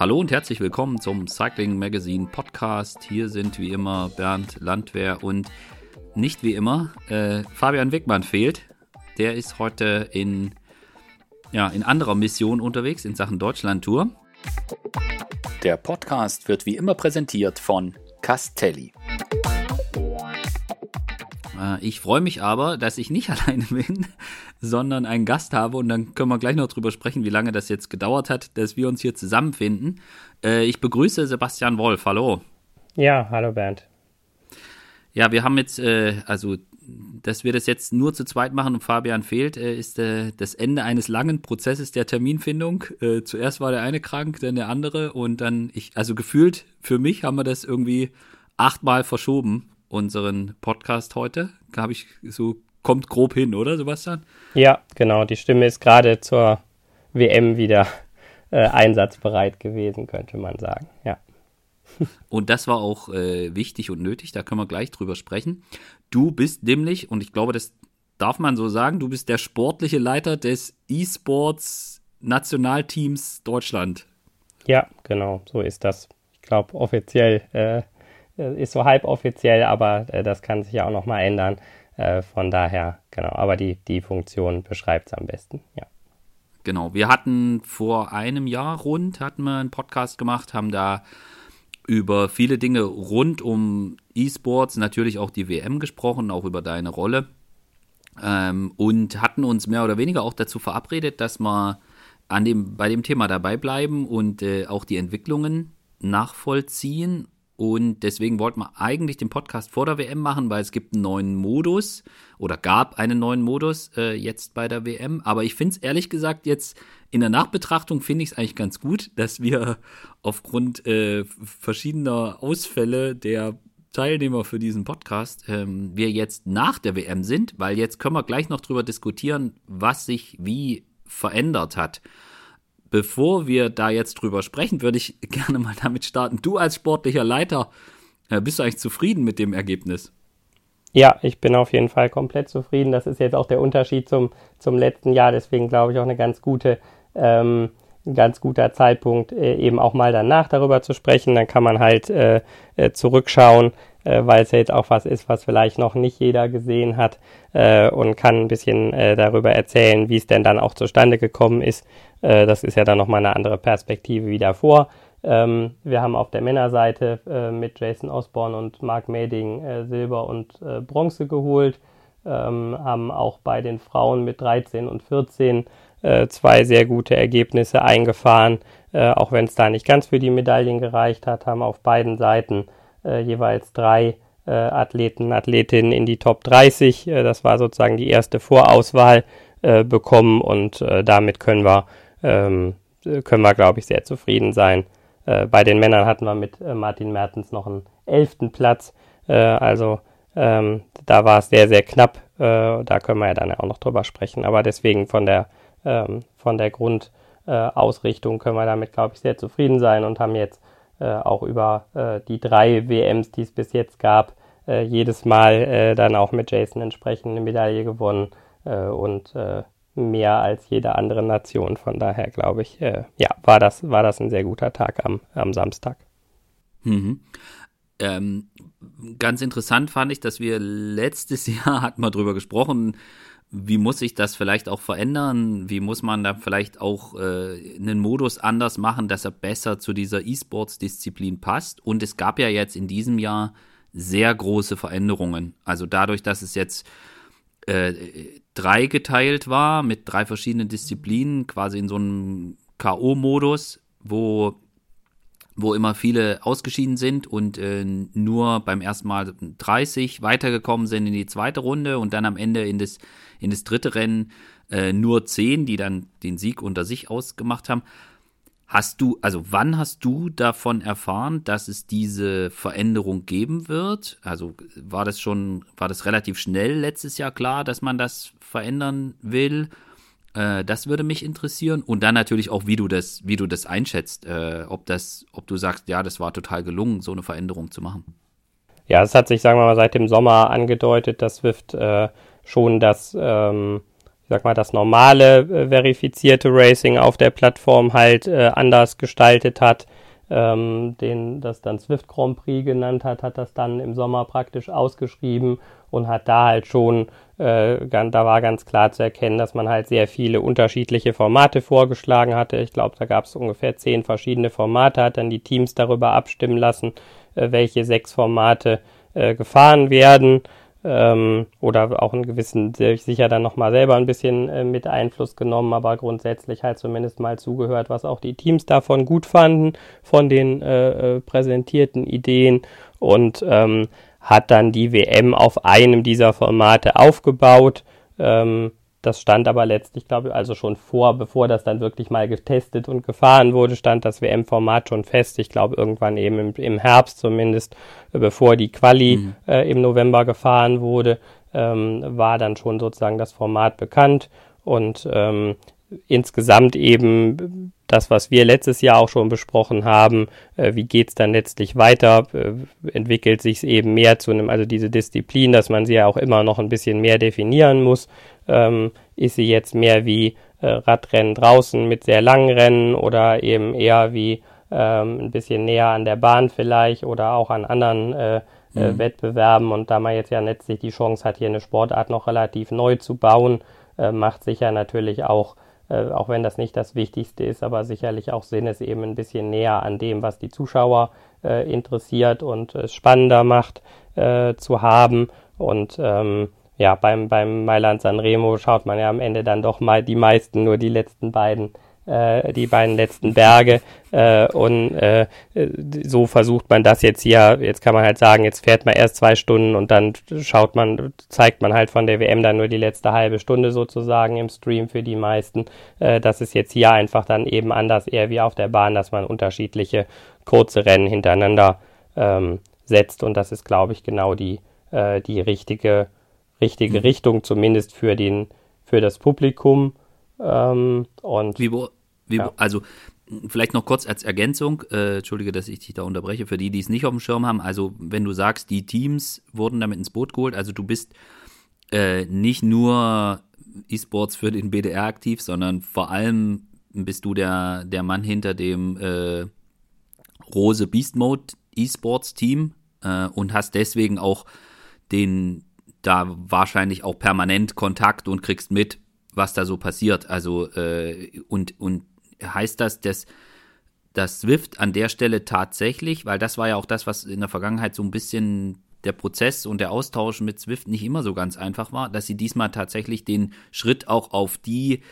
Hallo und herzlich willkommen zum Cycling Magazine Podcast. Hier sind wie immer Bernd Landwehr und nicht wie immer äh, Fabian Wickmann fehlt. Der ist heute in, ja, in anderer Mission unterwegs in Sachen Deutschland-Tour. Der Podcast wird wie immer präsentiert von Castelli. Äh, ich freue mich aber, dass ich nicht alleine bin, sondern einen Gast habe und dann können wir gleich noch drüber sprechen, wie lange das jetzt gedauert hat, dass wir uns hier zusammenfinden. Äh, ich begrüße Sebastian Wolf. Hallo. Ja, hallo Bernd. Ja, wir haben jetzt, äh, also, dass wir das jetzt nur zu zweit machen und Fabian fehlt, ist das Ende eines langen Prozesses der Terminfindung. zuerst war der eine krank, dann der andere und dann ich, also gefühlt für mich haben wir das irgendwie achtmal verschoben unseren Podcast heute. Habe ich so, kommt grob hin, oder Sebastian? Ja, genau. Die Stimme ist gerade zur WM wieder äh, einsatzbereit gewesen, könnte man sagen. Ja. Und das war auch äh, wichtig und nötig, da können wir gleich drüber sprechen. Du bist nämlich, und ich glaube, das darf man so sagen, du bist der sportliche Leiter des E-Sports Nationalteams Deutschland. Ja, genau, so ist das. Ich glaube, offiziell äh, ist so halboffiziell, aber äh, das kann sich ja auch nochmal ändern. Äh, von daher, genau, aber die, die Funktion beschreibt es am besten, ja. Genau, wir hatten vor einem Jahr rund, hatten wir einen Podcast gemacht, haben da über viele Dinge rund um E-Sports, natürlich auch die WM gesprochen, auch über deine Rolle. Ähm, und hatten uns mehr oder weniger auch dazu verabredet, dass wir an dem, bei dem Thema dabei bleiben und äh, auch die Entwicklungen nachvollziehen und deswegen wollten wir eigentlich den Podcast vor der WM machen, weil es gibt einen neuen Modus oder gab einen neuen Modus äh, jetzt bei der WM. Aber ich finde es ehrlich gesagt jetzt in der Nachbetrachtung finde ich es eigentlich ganz gut, dass wir aufgrund äh, verschiedener Ausfälle der Teilnehmer für diesen Podcast, ähm, wir jetzt nach der WM sind, weil jetzt können wir gleich noch drüber diskutieren, was sich wie verändert hat. Bevor wir da jetzt drüber sprechen, würde ich gerne mal damit starten. Du als sportlicher Leiter, äh, bist du eigentlich zufrieden mit dem Ergebnis? Ja, ich bin auf jeden Fall komplett zufrieden. Das ist jetzt auch der Unterschied zum, zum letzten Jahr. Deswegen glaube ich auch eine ganz gute, ähm, ein ganz guter Zeitpunkt, äh, eben auch mal danach darüber zu sprechen. Dann kann man halt äh, äh zurückschauen, äh, weil es ja jetzt auch was ist, was vielleicht noch nicht jeder gesehen hat äh, und kann ein bisschen äh, darüber erzählen, wie es denn dann auch zustande gekommen ist. Äh, das ist ja dann nochmal eine andere Perspektive wie davor. Ähm, wir haben auf der Männerseite äh, mit Jason Osborne und Mark Mading äh, Silber und Bronze geholt, ähm, haben auch bei den Frauen mit 13 und 14 äh, zwei sehr gute Ergebnisse eingefahren, auch wenn es da nicht ganz für die Medaillen gereicht hat, haben auf beiden Seiten jeweils drei Athleten, Athletinnen in die Top 30. das war sozusagen die erste Vorauswahl bekommen und damit können wir ähm, können wir, glaube ich, sehr zufrieden sein. Äh, bei den Männern hatten wir mit äh, Martin Mertens noch einen elften Platz. Äh, also ähm, da war es sehr, sehr knapp. Äh, da können wir ja dann auch noch drüber sprechen. Aber deswegen von der, ähm, von der Grundausrichtung können wir damit, glaube ich, sehr zufrieden sein und haben jetzt äh, auch über äh, die drei WMs, die es bis jetzt gab, jedes Mal dann auch mit Jason entsprechend eine Medaille gewonnen und mehr als jede andere Nation. Von daher glaube ich, äh, ja, war das, war das ein sehr guter Tag am, am Samstag. Mhm. Ähm, ganz interessant fand ich, dass wir letztes Jahr hatten wir drüber gesprochen, wie muss sich das vielleicht auch verändern? Wie muss man da vielleicht auch äh, einen Modus anders machen, dass er besser zu dieser E-Sports-Disziplin passt? Und es gab ja jetzt in diesem Jahr sehr große Veränderungen. Also dadurch, dass es jetzt äh, drei geteilt war, mit drei verschiedenen Disziplinen, quasi in so einem K.O.-Modus, wo, wo immer viele ausgeschieden sind und äh, nur beim ersten Mal 30 weitergekommen sind in die zweite Runde und dann am Ende in das, in das dritte Rennen äh, nur 10, die dann den Sieg unter sich ausgemacht haben. Hast du, also wann hast du davon erfahren, dass es diese Veränderung geben wird? Also war das schon, war das relativ schnell letztes Jahr klar, dass man das verändern will? Äh, das würde mich interessieren. Und dann natürlich auch, wie du das, wie du das einschätzt, äh, ob das, ob du sagst, ja, das war total gelungen, so eine Veränderung zu machen. Ja, es hat sich, sagen wir mal, seit dem Sommer angedeutet, dass Swift äh, schon das ähm, sag mal, das normale äh, verifizierte Racing auf der Plattform halt äh, anders gestaltet hat, ähm, den das dann Swift Grand Prix genannt hat, hat das dann im Sommer praktisch ausgeschrieben und hat da halt schon, äh, da war ganz klar zu erkennen, dass man halt sehr viele unterschiedliche Formate vorgeschlagen hatte. Ich glaube, da gab es ungefähr zehn verschiedene Formate, hat dann die Teams darüber abstimmen lassen, äh, welche sechs Formate äh, gefahren werden ähm, oder auch einen gewissen, sicher dann nochmal selber ein bisschen äh, mit Einfluss genommen, aber grundsätzlich halt zumindest mal zugehört, was auch die Teams davon gut fanden, von den äh, äh, präsentierten Ideen und ähm, hat dann die WM auf einem dieser Formate aufgebaut. Ähm, das stand aber letztlich, glaube ich, also schon vor, bevor das dann wirklich mal getestet und gefahren wurde, stand das WM-Format schon fest. Ich glaube, irgendwann eben im, im Herbst zumindest, äh, bevor die Quali mhm. äh, im November gefahren wurde, ähm, war dann schon sozusagen das Format bekannt. Und ähm, insgesamt eben das, was wir letztes Jahr auch schon besprochen haben, äh, wie geht's dann letztlich weiter, äh, entwickelt sich es eben mehr zu einem, also diese Disziplin, dass man sie ja auch immer noch ein bisschen mehr definieren muss, ähm, ist sie jetzt mehr wie äh, Radrennen draußen mit sehr langen Rennen oder eben eher wie ähm, ein bisschen näher an der Bahn vielleicht oder auch an anderen äh, äh mhm. Wettbewerben und da man jetzt ja letztlich die Chance hat, hier eine Sportart noch relativ neu zu bauen, äh, macht sicher natürlich auch äh, auch wenn das nicht das Wichtigste ist, aber sicherlich auch Sinn, es eben ein bisschen näher an dem, was die Zuschauer äh, interessiert und es spannender macht, äh, zu haben. Und ähm, ja, beim, beim Mailand Sanremo schaut man ja am Ende dann doch mal die meisten nur die letzten beiden äh, die beiden letzten Berge. Äh, und äh, so versucht man das jetzt hier. Jetzt kann man halt sagen, jetzt fährt man erst zwei Stunden und dann schaut man, zeigt man halt von der WM dann nur die letzte halbe Stunde sozusagen im Stream für die meisten. Äh, das ist jetzt hier einfach dann eben anders, eher wie auf der Bahn, dass man unterschiedliche kurze Rennen hintereinander ähm, setzt. Und das ist, glaube ich, genau die, äh, die richtige, richtige mhm. Richtung, zumindest für den, für das Publikum. Ähm, und wie, wie, ja. Also vielleicht noch kurz als Ergänzung, äh, entschuldige, dass ich dich da unterbreche, für die, die es nicht auf dem Schirm haben, also wenn du sagst, die Teams wurden damit ins Boot geholt, also du bist äh, nicht nur E-Sports für den BDR aktiv, sondern vor allem bist du der, der Mann hinter dem äh, Rose Beast Mode E-Sports Team äh, und hast deswegen auch den da wahrscheinlich auch permanent Kontakt und kriegst mit, was da so passiert. Also, äh, und, und heißt das, dass, dass Swift an der Stelle tatsächlich, weil das war ja auch das, was in der Vergangenheit so ein bisschen der Prozess und der Austausch mit Swift nicht immer so ganz einfach war, dass sie diesmal tatsächlich den Schritt auch auf die,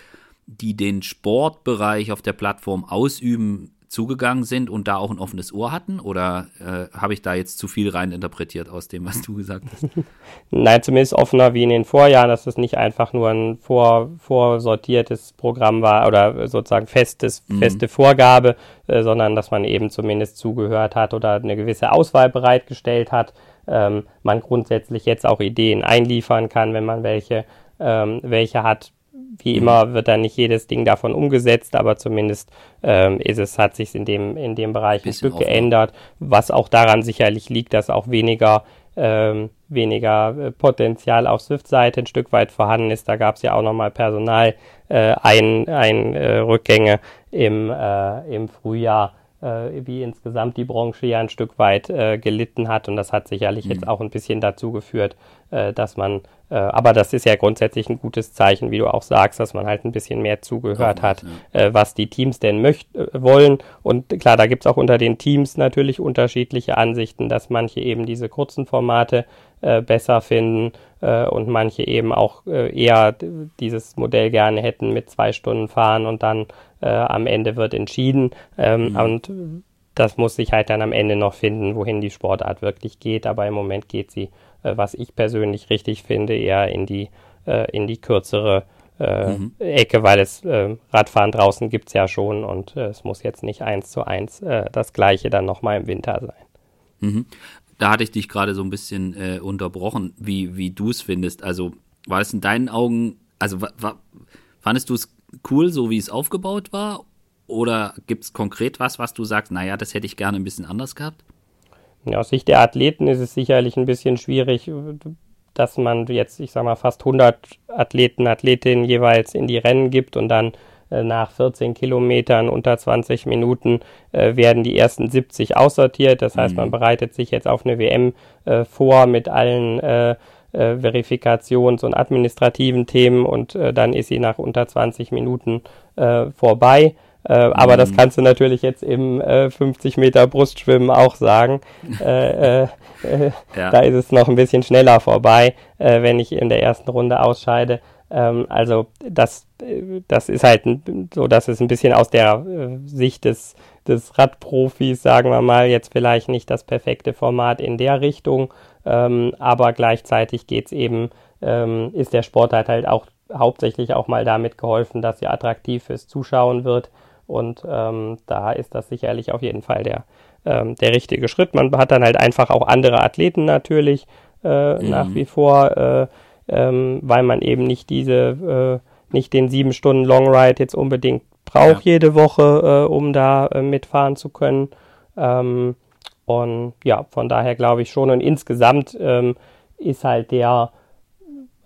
die den Sportbereich auf der Plattform ausüben, zugegangen sind und da auch ein offenes Ohr hatten? Oder äh, habe ich da jetzt zu viel rein interpretiert aus dem, was du gesagt hast? Nein, zumindest offener wie in den Vorjahren, dass es nicht einfach nur ein vor, vorsortiertes Programm war oder sozusagen festes, mhm. feste Vorgabe, äh, sondern dass man eben zumindest zugehört hat oder eine gewisse Auswahl bereitgestellt hat. Ähm, man grundsätzlich jetzt auch Ideen einliefern kann, wenn man welche, ähm, welche hat, wie mhm. immer wird dann nicht jedes Ding davon umgesetzt, aber zumindest ähm, ist es, hat sich in dem, in dem Bereich ein Stück geändert, was auch daran sicherlich liegt, dass auch weniger, ähm, weniger äh, Potenzial auf Swift-Seite ein Stück weit vorhanden ist. Da gab es ja auch nochmal Personal äh, ein, ein äh, Rückgänge im, äh, im Frühjahr wie insgesamt die Branche ja ein Stück weit äh, gelitten hat. Und das hat sicherlich mhm. jetzt auch ein bisschen dazu geführt, äh, dass man, äh, aber das ist ja grundsätzlich ein gutes Zeichen, wie du auch sagst, dass man halt ein bisschen mehr zugehört hat, ja. Äh, was die Teams denn möcht äh, wollen. Und klar, da gibt's auch unter den Teams natürlich unterschiedliche Ansichten, dass manche eben diese kurzen Formate besser finden und manche eben auch eher dieses Modell gerne hätten mit zwei Stunden fahren und dann äh, am Ende wird entschieden. Ähm, mhm. Und das muss sich halt dann am Ende noch finden, wohin die Sportart wirklich geht. Aber im Moment geht sie, äh, was ich persönlich richtig finde, eher in die, äh, in die kürzere äh, mhm. Ecke, weil es äh, Radfahren draußen gibt es ja schon und äh, es muss jetzt nicht eins zu eins das gleiche dann nochmal im Winter sein. Mhm. Da hatte ich dich gerade so ein bisschen unterbrochen, wie, wie du es findest. Also war es in deinen Augen, also fandest du es cool, so wie es aufgebaut war? Oder gibt es konkret was, was du sagst, naja, das hätte ich gerne ein bisschen anders gehabt? Aus Sicht der Athleten ist es sicherlich ein bisschen schwierig, dass man jetzt, ich sag mal, fast 100 Athleten, Athletinnen jeweils in die Rennen gibt und dann äh, nach 14 Kilometern unter 20 Minuten äh, werden die ersten 70 aussortiert. Das heißt, mhm. man bereitet sich jetzt auf eine WM äh, vor mit allen äh, äh, Verifikations- und administrativen Themen und äh, dann ist sie nach unter 20 Minuten vorbei. Äh, aber das mhm. kannst du natürlich jetzt im äh, 50 Meter Brustschwimmen auch sagen. Äh, äh, äh, ja. Da ist es noch ein bisschen schneller vorbei, äh, wenn ich in der ersten Runde ausscheide. Ähm, also das, das ist halt so, dass es ein bisschen aus der Sicht des, des Radprofis, sagen wir mal, jetzt vielleicht nicht das perfekte Format in der Richtung. Ähm, aber gleichzeitig geht's eben, ähm, ist der Sport halt, halt auch hauptsächlich auch mal damit geholfen, dass er attraktiv fürs Zuschauen wird. Und ähm, da ist das sicherlich auf jeden Fall der, ähm, der richtige Schritt. Man hat dann halt einfach auch andere Athleten natürlich äh, mhm. nach wie vor, äh, ähm, weil man eben nicht diese, äh, nicht den sieben Stunden Long Ride jetzt unbedingt braucht ja. jede Woche, äh, um da äh, mitfahren zu können. Ähm, und ja, von daher glaube ich schon. Und insgesamt ähm, ist halt der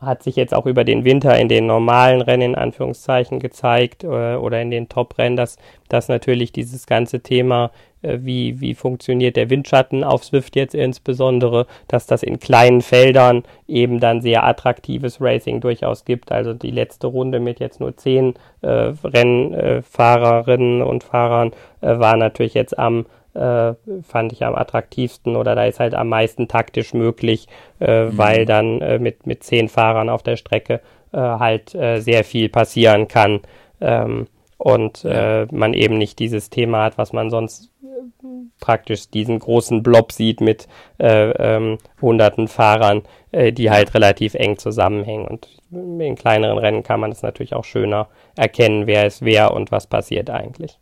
hat sich jetzt auch über den Winter in den normalen Rennen in Anführungszeichen gezeigt äh, oder in den Top-Rennen, dass, dass natürlich dieses ganze Thema, äh, wie, wie funktioniert der Windschatten auf Swift jetzt insbesondere, dass das in kleinen Feldern eben dann sehr attraktives Racing durchaus gibt. Also die letzte Runde mit jetzt nur zehn äh, Rennfahrerinnen und Fahrern äh, war natürlich jetzt am äh, fand ich am attraktivsten oder da ist halt am meisten taktisch möglich, äh, mhm. weil dann äh, mit, mit zehn Fahrern auf der Strecke äh, halt äh, sehr viel passieren kann ähm, und. Äh, man eben nicht dieses Thema hat, was man sonst praktisch diesen großen Blob sieht mit ähm, hunderten Fahrern, die halt relativ eng zusammenhängen und in kleineren Rennen kann man es natürlich auch schöner erkennen, wer ist wer und was passiert eigentlich.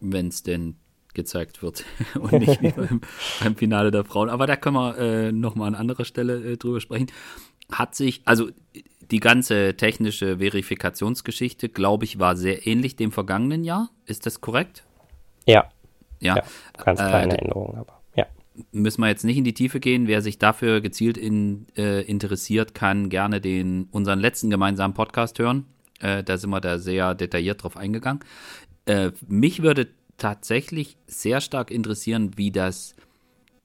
Wenn es denn gezeigt wird und nicht wie beim, beim, Finale der Frauen. Aber da können wir äh, nochmal an anderer Stelle äh, drüber sprechen. Hat sich, also die ganze technische Verifikationsgeschichte, glaube ich, war sehr ähnlich dem vergangenen Jahr. Ist das korrekt? Ja. Ja. ja ganz kleine äh, Änderungen, aber ja. Müssen wir jetzt nicht in die Tiefe gehen. Wer sich dafür gezielt in, äh, interessiert, kann gerne den, unseren letzten gemeinsamen Podcast hören. Äh, da sind wir da sehr detailliert drauf eingegangen. Äh, mich würde tatsächlich sehr stark interessieren, wie das,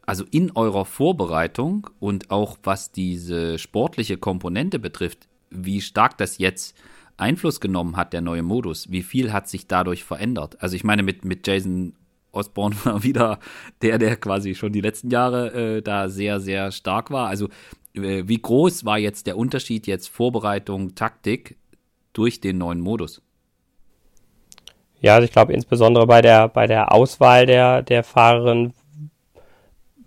also in eurer Vorbereitung und auch was diese sportliche Komponente betrifft, wie stark das jetzt Einfluss genommen hat, der neue Modus. Wie viel hat sich dadurch verändert? Also ich meine, mit, mit Jason Osborne war wieder der, der quasi schon die letzten Jahre äh, da sehr, sehr stark war. Also äh, wie groß war jetzt der Unterschied jetzt Vorbereitung, Taktik durch den neuen Modus? Ja, also ich glaube insbesondere bei der, bei der Auswahl der, der Fahrerin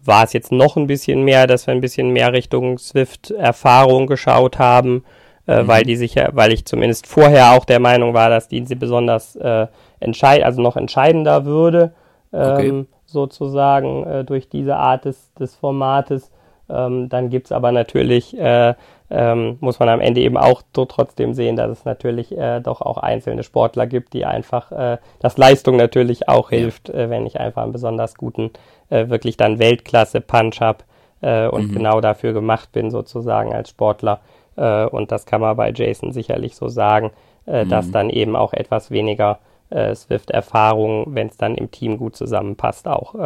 war es jetzt noch ein bisschen mehr, dass wir ein bisschen mehr Richtung Swift-Erfahrung geschaut haben, äh, mhm. weil die sicher, weil ich zumindest vorher auch der Meinung war, dass die sie besonders äh, entscheid, also noch entscheidender würde, ähm, okay. sozusagen äh, durch diese Art des, des Formates. Ähm, dann gibt's aber natürlich äh, ähm, muss man am Ende eben auch so trotzdem sehen, dass es natürlich äh, doch auch einzelne Sportler gibt, die einfach, äh, dass Leistung natürlich auch hilft, äh, wenn ich einfach einen besonders guten, äh, wirklich dann Weltklasse-Punch habe äh, und mhm. genau dafür gemacht bin, sozusagen als Sportler. Äh, und das kann man bei Jason sicherlich so sagen, mhm. dass dann eben auch etwas weniger Swift-Erfahrung, wenn es dann im Team gut zusammenpasst, auch,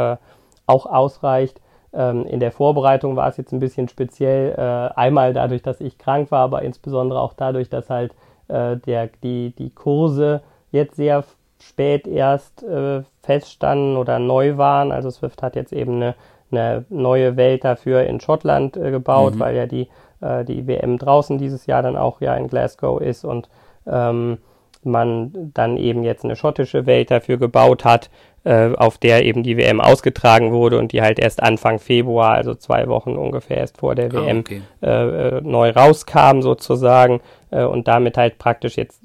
auch ausreicht. Ähm, in der Vorbereitung war es jetzt ein bisschen speziell, äh, einmal dadurch, dass ich krank war, aber insbesondere auch dadurch, dass halt äh, der, die, die Kurse jetzt sehr spät erst äh, feststanden oder neu waren. Also Swift hat jetzt eben eine, eine neue Welt dafür in Schottland äh, gebaut, mhm. weil ja die, äh, die WM draußen dieses Jahr dann auch ja in Glasgow ist und ähm, man dann eben jetzt eine schottische Welt dafür gebaut hat, äh, auf der eben die WM ausgetragen wurde und die halt erst Anfang Februar, also zwei Wochen ungefähr erst vor der WM, ah, okay. äh, äh, neu rauskam sozusagen äh, und damit halt praktisch jetzt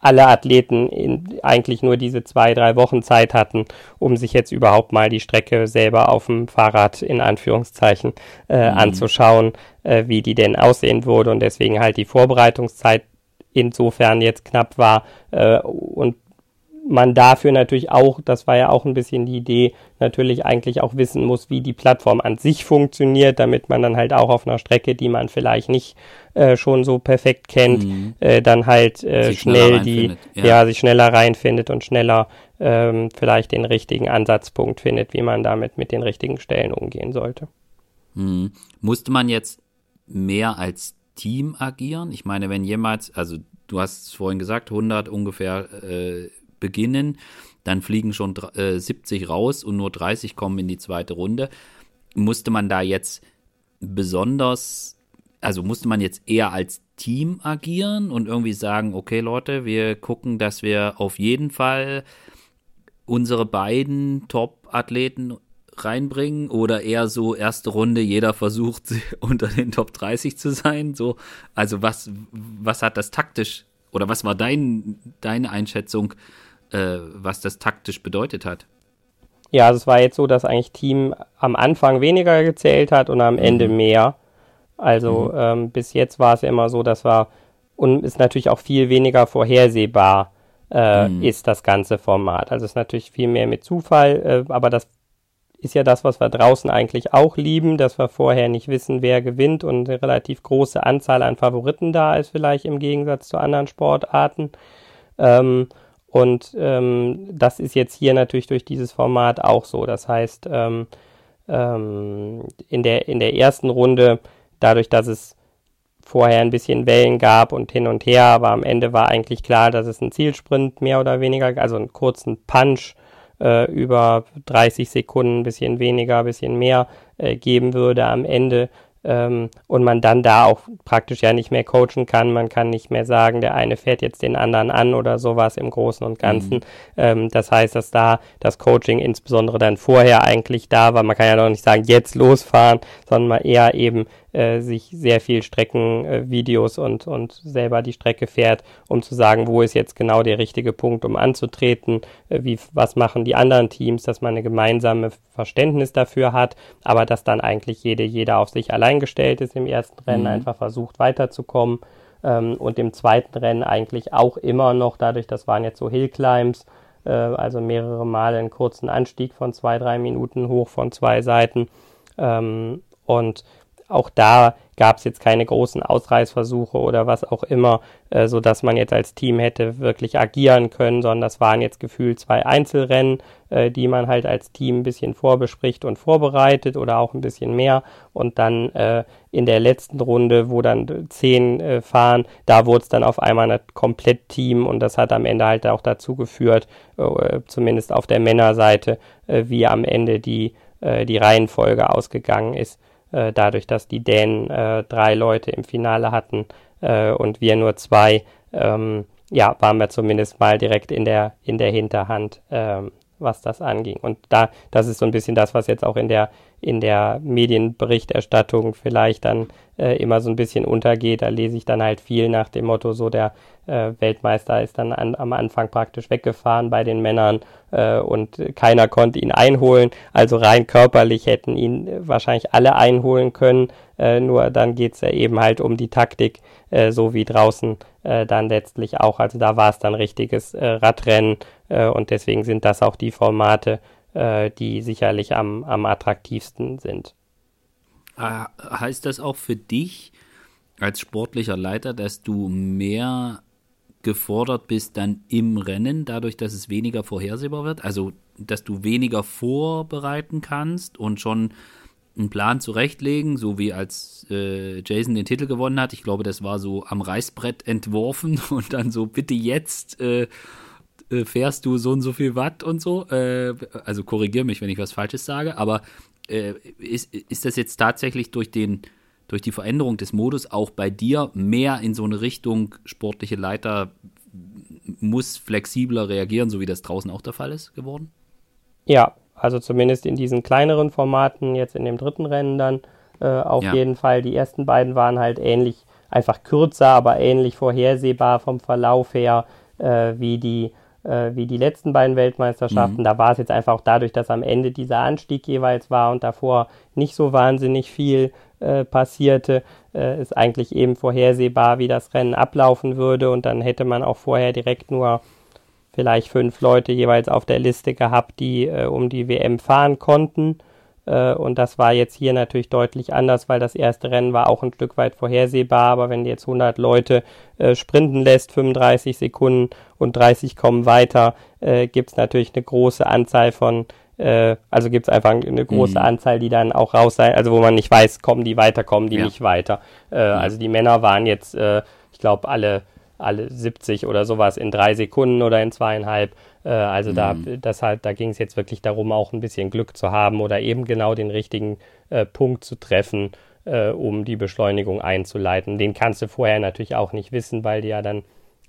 alle Athleten in, eigentlich nur diese zwei, drei Wochen Zeit hatten, um sich jetzt überhaupt mal die Strecke selber auf dem Fahrrad in Anführungszeichen äh, mhm. anzuschauen, äh, wie die denn aussehen würde und deswegen halt die Vorbereitungszeit insofern jetzt knapp war äh, und man dafür natürlich auch, das war ja auch ein bisschen die Idee, natürlich eigentlich auch wissen muss, wie die Plattform an sich funktioniert, damit man dann halt auch auf einer Strecke, die man vielleicht nicht äh, schon so perfekt kennt, mhm. äh, dann halt äh, schnell die, ja. ja. sich schneller reinfindet und schneller ähm, vielleicht den richtigen Ansatzpunkt findet, wie man damit mit den richtigen Stellen umgehen sollte. Mhm. Musste man jetzt mehr als Team agieren? Ich meine, wenn jemals, also du hast es vorhin gesagt, 100 ungefähr äh, beginnen, dann fliegen schon äh, 70 raus und nur 30 kommen in die zweite Runde. Musste man da jetzt besonders, also musste man jetzt eher als Team agieren und irgendwie sagen, okay Leute, wir gucken, dass wir auf jeden Fall unsere beiden Top-Athleten reinbringen oder eher so erste Runde, jeder versucht unter den Top 30 zu sein, so also was was hat das taktisch oder was war dein deine Einschätzung äh, was das taktisch bedeutet hat. Ja, also es war jetzt so, dass eigentlich Team am Anfang weniger gezählt hat und am mhm. Ende mehr. Also mhm. ähm, bis jetzt war es ja immer so, dass war und ist natürlich auch viel weniger vorhersehbar äh, mhm. ist das ganze Format. Also es ist natürlich viel mehr mit Zufall, äh, aber das ist ja das, was wir draußen eigentlich auch lieben, dass wir vorher nicht wissen, wer gewinnt und eine relativ große Anzahl an Favoriten da ist, vielleicht im Gegensatz zu anderen Sportarten. Ähm, und ähm, das ist jetzt hier natürlich durch dieses Format auch so. Das heißt, ähm, ähm, in, der, in der ersten Runde, dadurch, dass es vorher ein bisschen Wellen gab und hin und her, aber am Ende war eigentlich klar, dass es einen Zielsprint mehr oder weniger, also einen kurzen Punch äh, über 30 Sekunden, ein bisschen weniger, ein bisschen mehr äh, geben würde am Ende ähm, und man dann da auch praktisch ja nicht mehr coachen kann. Man kann nicht mehr sagen, der eine fährt jetzt den anderen an oder sowas im Großen und Ganzen. Mhm. Ähm, das heißt, dass da das Coaching insbesondere dann vorher eigentlich da war. Man kann ja noch nicht sagen, jetzt losfahren, sondern mal eher eben äh, sich sehr viel Streckenvideos äh, und, und selber die Strecke fährt, um zu sagen, wo ist jetzt genau der richtige Punkt, um anzutreten, äh, wie, was machen die anderen Teams, dass man eine gemeinsame Verständnis dafür hat, aber dass dann eigentlich jede, jeder auf sich allein gestellt ist im ersten Rennen, mhm. einfach versucht weiterzukommen ähm, und im zweiten Rennen eigentlich auch immer noch, dadurch, das waren jetzt so Hillclimbs, äh, also mehrere Male einen kurzen Anstieg von zwei, drei Minuten hoch von zwei Seiten ähm, und auch da gab es jetzt keine großen Ausreißversuche oder was auch immer, äh, so dass man jetzt als Team hätte wirklich agieren können, sondern das waren jetzt gefühlt zwei Einzelrennen, äh, die man halt als Team ein bisschen vorbespricht und vorbereitet oder auch ein bisschen mehr und dann äh, in der letzten Runde, wo dann zehn äh, fahren, da wurde es dann auf einmal ein komplett Team und das hat am Ende halt auch dazu geführt, äh, zumindest auf der Männerseite, äh, wie am Ende die, äh, die Reihenfolge ausgegangen ist. Äh, dadurch, dass die Dänen äh, drei Leute im Finale hatten äh, und wir nur zwei, ähm, ja, waren wir zumindest mal direkt in der, in der Hinterhand, ähm, was das anging. Und da, das ist so ein bisschen das, was jetzt auch in der, in der Medienberichterstattung vielleicht dann äh, immer so ein bisschen untergeht. Da lese ich dann halt viel nach dem Motto, so der äh, Weltmeister ist dann an, am Anfang praktisch weggefahren bei den Männern äh, und keiner konnte ihn einholen. Also rein körperlich hätten ihn wahrscheinlich alle einholen können. Äh, nur dann geht's ja eben halt um die Taktik, äh, so wie draußen äh, dann letztlich auch. Also da war es dann richtiges Radrennen und deswegen sind das auch die Formate, äh, die sicherlich am, am attraktivsten sind. Ah, heißt das auch für dich als sportlicher Leiter, dass du mehr gefordert bist dann im Rennen, dadurch, dass es weniger vorhersehbar wird? Also, dass du weniger vorbereiten kannst und schon einen Plan zurechtlegen, so wie als äh, Jason den Titel gewonnen hat. Ich glaube, das war so am Reißbrett entworfen und dann so, bitte jetzt äh, äh, fährst du so und so viel Watt und so. Äh, also korrigier mich, wenn ich was Falsches sage, aber äh, ist, ist das jetzt tatsächlich durch den durch die Veränderung des Modus auch bei dir mehr in so eine Richtung sportliche Leiter muss flexibler reagieren, so wie das draußen auch der Fall ist geworden? Ja, also zumindest in diesen kleineren Formaten, jetzt in dem dritten Rennen dann äh, auf ja. jeden Fall. Die ersten beiden waren halt ähnlich, einfach kürzer, aber ähnlich vorhersehbar vom Verlauf her äh, wie die äh, wie die letzten beiden Weltmeisterschaften. Mhm. Da war es jetzt einfach auch dadurch, dass am Ende dieser Anstieg jeweils war und davor nicht so wahnsinnig viel äh, passierte, äh, ist eigentlich eben vorhersehbar, wie das Rennen ablaufen würde und dann hätte man auch vorher direkt nur vielleicht fünf Leute jeweils auf der Liste gehabt, die äh, um die WM fahren konnten. Äh, und das war jetzt hier natürlich deutlich anders, weil das erste Rennen war auch ein Stück weit vorhersehbar. Aber wenn du jetzt 100 Leute äh, sprinten lässt, 35 Sekunden und 30 kommen weiter, äh, gibt es natürlich eine große Anzahl von äh, also gibt es einfach eine große mhm. Anzahl, die dann auch raus sein, also wo man nicht weiß, kommen die weiter, kommen die ja. nicht weiter. Äh, ja. Also die Männer waren jetzt, äh, ich glaube, alle, alle 70 oder sowas in drei Sekunden oder in zweieinhalb. Äh, also mhm. da, das halt, da ging es jetzt wirklich darum, auch ein bisschen Glück zu haben oder eben genau den richtigen äh, Punkt zu treffen, äh, um die Beschleunigung einzuleiten. Den kannst du vorher natürlich auch nicht wissen, weil du ja dann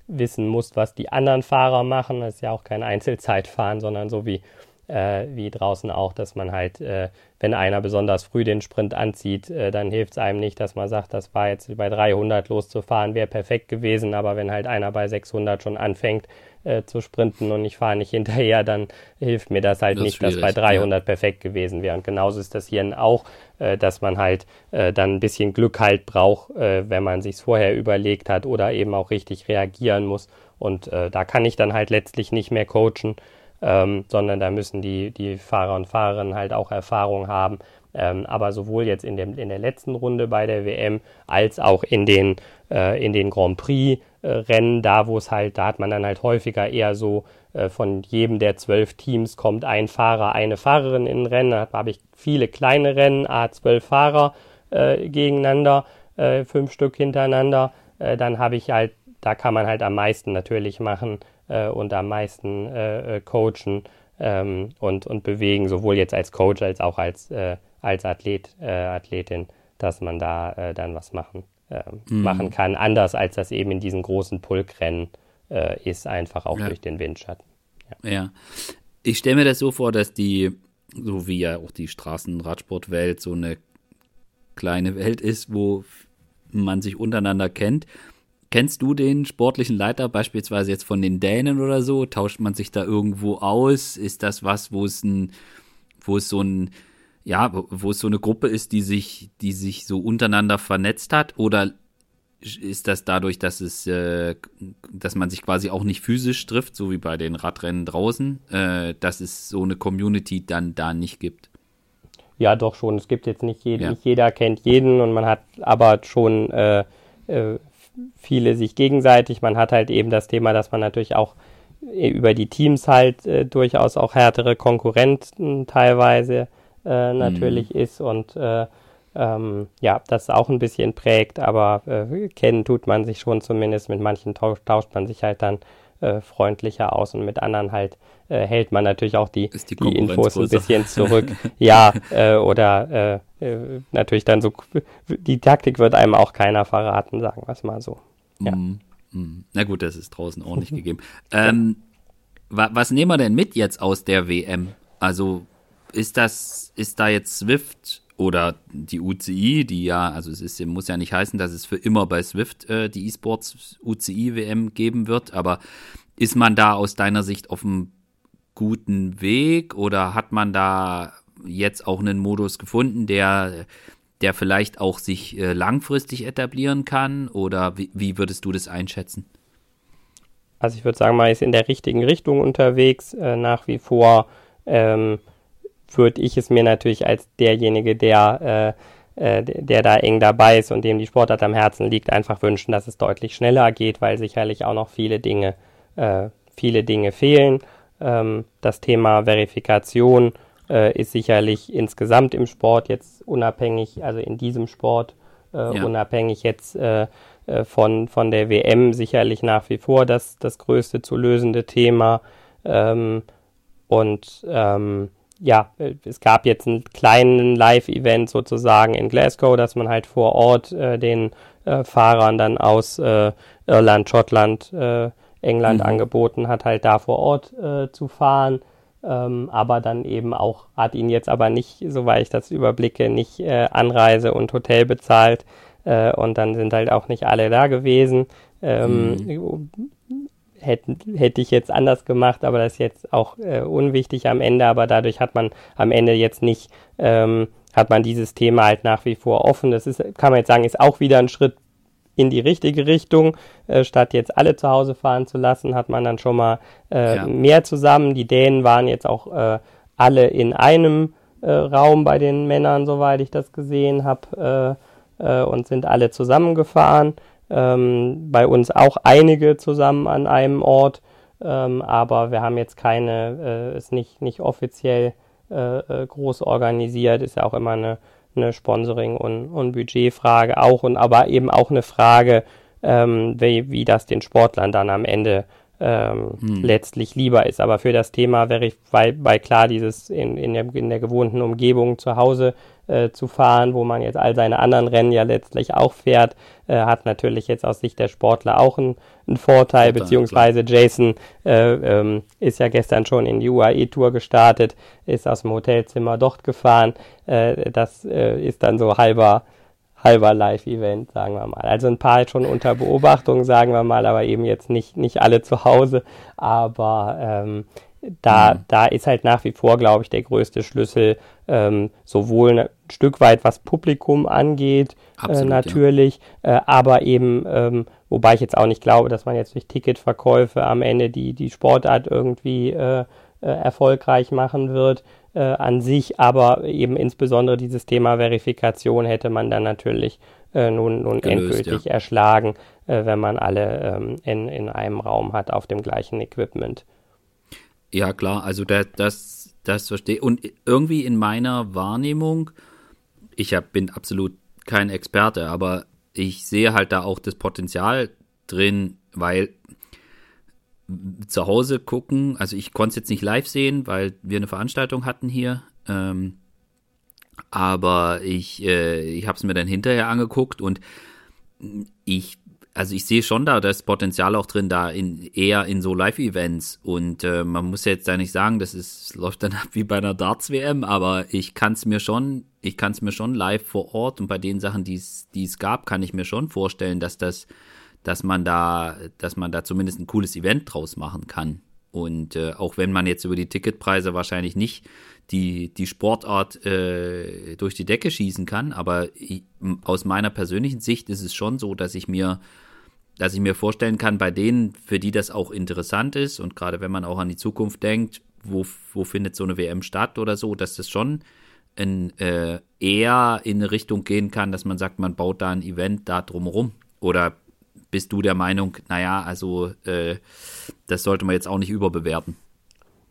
wissen musst, was die anderen Fahrer machen. Das ist ja auch kein Einzelzeitfahren, sondern so wie äh, wie draußen auch, dass man halt, äh, wenn einer besonders früh den Sprint anzieht, äh, dann hilft es einem nicht, dass man sagt, das war jetzt bei 300 loszufahren, wäre perfekt gewesen, aber wenn halt einer bei 600 schon anfängt äh, zu sprinten und ich fahre nicht hinterher, dann hilft mir das halt das nicht, dass bei 300 ja. perfekt gewesen wäre. Und genauso ist das hier auch, äh, dass man halt äh, dann ein bisschen Glück halt braucht, wenn man sich vorher überlegt hat oder eben auch richtig reagieren muss. Und da kann ich dann halt letztlich nicht mehr coachen ähm, sondern da müssen die, die Fahrer und Fahrerinnen halt auch Erfahrung haben. Ähm, aber sowohl jetzt in, dem, in der letzten Runde bei der WM als auch in den, äh, in den Grand Prix-Rennen, äh, da wo es halt, da hat man dann halt häufiger eher so äh, von jedem der zwölf Teams kommt ein Fahrer, eine Fahrerin in ein Rennen. Da habe ich viele kleine Rennen, a zwölf Fahrer äh, gegeneinander, äh, fünf Stück hintereinander. Äh, dann habe ich halt, da kann man halt am meisten natürlich machen und am meisten coachen ähm, und, und bewegen, sowohl jetzt als Coach als auch als, äh, als Athlet, äh, Athletin, dass man da äh, dann was machen, mhm. machen kann, anders als das eben in diesen großen Pulkrennen ist, einfach auch ja. durch den Windschatten. Ja. ja. Ich stelle mir das so vor, dass die, so wie ja auch die Straßenradsportwelt so eine kleine Welt ist, wo man sich untereinander kennt Kennst du den sportlichen Leiter beispielsweise jetzt von den Dänen oder so? Tauscht man sich da irgendwo aus? Ist das was, wo es ein, wo es so ein, ja, wo es so eine Gruppe ist, die sich, die sich so untereinander vernetzt hat? Oder ist das dadurch, dass es, äh, dass man sich quasi auch nicht physisch trifft, so wie bei den Radrennen draußen, äh, dass es so eine Community dann da nicht gibt? Ja, doch schon. Es gibt jetzt nicht, jeden, ja. nicht jeder kennt jeden und man hat aber schon äh, äh viele sich gegenseitig. Man hat halt eben das Thema, dass man natürlich auch äh, über die Teams halt äh, durchaus auch härtere Konkurrenten teilweise äh, natürlich mhm. ist und äh, ähm, ja, das auch ein bisschen prägt, aber äh, kennen tut man sich schon zumindest. Mit manchen tauscht, tauscht man sich halt dann äh, freundlicher aus und mit anderen halt äh, hält man natürlich auch die, die, die Infos ein bisschen zurück. ja, oder natürlich dann so, die Taktik wird einem auch keiner verraten, sagen wir es mal so. Ja. Mm, mm. Na gut, das ist draußen auch nicht gegeben. Ähm, wa was nehmen wir denn mit jetzt aus der WM? Also ist das, ist da jetzt Swift oder die UCI, die ja, also es ist, muss ja nicht heißen, dass es für immer bei Swift äh, die E-Sports UCI WM geben wird, aber ist man da aus deiner Sicht auf einem guten Weg oder hat man da jetzt auch einen Modus gefunden, der, der vielleicht auch sich äh, langfristig etablieren kann oder wie, wie, würdest du das einschätzen? Also ich würde sagen, man ist in der richtigen Richtung unterwegs, äh, nach wie vor. Ähm, würde ich es mir natürlich als derjenige, der, äh, äh, der da eng dabei ist und dem die Sportart am Herzen liegt, einfach wünschen, dass es deutlich schneller geht, weil sicherlich auch noch viele Dinge, äh, viele Dinge fehlen. Ähm, das Thema Verifikation äh, ist sicherlich insgesamt im Sport jetzt unabhängig, also in diesem Sport äh, ja. unabhängig jetzt äh, von, von der WM sicherlich nach wie vor das, das größte zu lösende Thema. Ähm, und ähm, ja, es gab jetzt einen kleinen Live-Event sozusagen in Glasgow, dass man halt vor Ort äh, den äh, Fahrern dann aus äh, Irland, Schottland, äh, England mhm. angeboten hat, halt da vor Ort äh, zu fahren. Ähm, aber dann eben auch, hat ihn jetzt aber nicht, soweit ich das überblicke, nicht äh, Anreise und Hotel bezahlt. und dann sind halt auch nicht alle da gewesen. Ähm, mhm hätte, hätte ich jetzt anders gemacht, aber das ist jetzt auch äh, unwichtig am Ende, aber dadurch hat man am Ende jetzt nicht, ähm, hat man dieses Thema halt nach wie vor offen. Das ist, kann man jetzt sagen, ist auch wieder ein Schritt in die richtige Richtung. Äh, statt jetzt alle zu Hause fahren zu lassen, hat man dann schon mal äh, ja. mehr zusammen. Die Dänen waren jetzt auch äh, alle in einem äh, Raum bei den Männern, soweit ich das gesehen habe, äh, äh, und sind alle zusammengefahren. Ähm, bei uns auch einige zusammen an einem Ort, ähm, aber wir haben jetzt keine, ist nicht, nicht offiziell groß organisiert, ist ja auch immer eine eine Sponsoring- und, und Budgetfrage auch. Und aber eben auch eine Frage, ähm, wie, wie das den Sportlern dann am Ende ähm, hm. letztlich lieber ist. Aber für das Thema wäre ich, weil, weil klar, dieses in, in, der, in der gewohnten Umgebung zu Hause äh, zu fahren, wo man jetzt all seine anderen Rennen ja letztlich auch fährt, äh, hat natürlich jetzt aus Sicht der Sportler auch einen, einen Vorteil, Vorteil, beziehungsweise klar. Jason äh, ähm, ist ja gestern schon in die UAE-Tour gestartet, ist aus dem Hotelzimmer dort gefahren. Äh, das äh, ist dann so halber halber Live-Event, sagen wir mal. Also ein paar schon unter Beobachtung, sagen wir mal, aber eben jetzt nicht, nicht alle zu Hause. Aber ähm, da, mhm. da ist halt nach wie vor, glaube ich, der größte Schlüssel, ähm, sowohl ein Stück weit, was Publikum angeht, äh, Absolut, äh, natürlich, ja. äh, aber eben, ähm, wobei ich jetzt auch nicht glaube, dass man jetzt durch Ticketverkäufe am Ende die, die Sportart irgendwie äh, äh erfolgreich machen wird äh, an sich, aber eben insbesondere dieses Thema Verifikation hätte man dann natürlich nun, nun Gelöst, endgültig ja. erschlagen, wenn man alle ähm, in, in einem Raum hat auf dem gleichen Equipment. Ja, klar, also da, das, das verstehe Und irgendwie in meiner Wahrnehmung, ich hab, bin absolut kein Experte, aber ich sehe halt da auch das Potenzial drin, weil zu Hause gucken, also ich konnte es jetzt nicht live sehen, weil wir eine Veranstaltung hatten hier. Ähm, aber ich, äh, ich habe es mir dann hinterher angeguckt und ich also ich sehe schon da das Potenzial auch drin, da in eher in so Live-Events. Und äh, man muss jetzt da nicht sagen, das ist, läuft dann ab wie bei einer Darts-WM, aber ich kann es mir schon, ich kann es mir schon live vor Ort und bei den Sachen, die es gab, kann ich mir schon vorstellen, dass das, dass man da, dass man da zumindest ein cooles Event draus machen kann. Und äh, auch wenn man jetzt über die Ticketpreise wahrscheinlich nicht die, die Sportart äh, durch die Decke schießen kann, aber ich, aus meiner persönlichen Sicht ist es schon so, dass ich mir dass ich mir vorstellen kann, bei denen, für die das auch interessant ist und gerade wenn man auch an die Zukunft denkt, wo, wo findet so eine WM statt oder so, dass das schon in, äh, eher in eine Richtung gehen kann, dass man sagt, man baut da ein Event da drumherum. Oder bist du der Meinung, naja, also äh, das sollte man jetzt auch nicht überbewerten?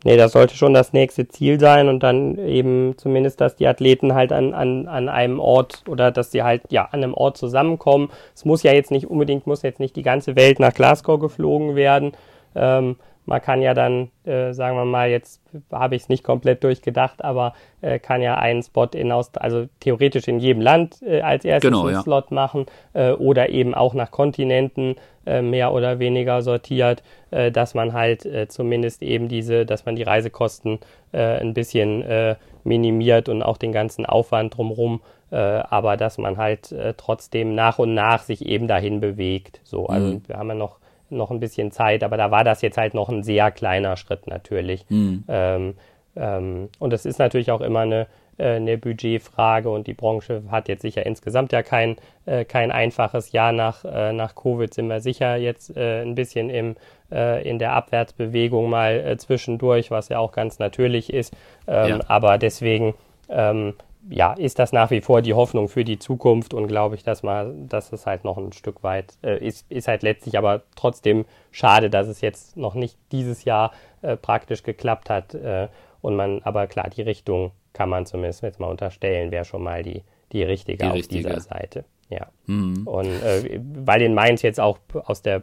Nee, das sollte schon das nächste Ziel sein und dann eben zumindest, dass die Athleten halt an, an, an einem Ort oder dass sie halt ja an einem Ort zusammenkommen. Es muss ja jetzt nicht unbedingt, muss jetzt nicht die ganze Welt nach Glasgow geflogen werden. Ähm, man kann ja dann, äh, sagen wir mal, jetzt habe ich es nicht komplett durchgedacht, aber äh, kann ja einen Spot in Aust also theoretisch in jedem Land äh, als erstes genau, ja. Slot machen äh, oder eben auch nach Kontinenten äh, mehr oder weniger sortiert, äh, dass man halt zumindest eben diese, dass man die Reisekosten ein bisschen minimiert und auch den ganzen Aufwand drumherum, aber dass man halt trotzdem nach und nach sich eben dahin bewegt. So, also mhm. wir haben ja noch noch ein bisschen Zeit, aber da war das jetzt halt noch ein sehr kleiner Schritt natürlich. Mhm. Ähm, ähm, und es ist natürlich auch immer eine, äh, eine Budgetfrage und die Branche hat jetzt sicher insgesamt ja kein, äh, kein einfaches Jahr nach, äh, nach Covid, sind wir sicher jetzt äh, ein bisschen im, äh, in der Abwärtsbewegung mal äh, zwischendurch, was ja auch ganz natürlich ist. Ähm, ja. Aber deswegen ähm, ja, ist das nach wie vor die Hoffnung für die Zukunft und glaube ich, dass man, dass es halt noch ein Stück weit äh, ist, ist halt letztlich aber trotzdem schade, dass es jetzt noch nicht dieses Jahr äh, praktisch geklappt hat. Äh, und man, aber klar, die Richtung kann man zumindest jetzt mal unterstellen, wäre schon mal die, die richtige die auf richtige. dieser Seite. Ja. Mhm. Und äh, weil in Mainz jetzt auch aus der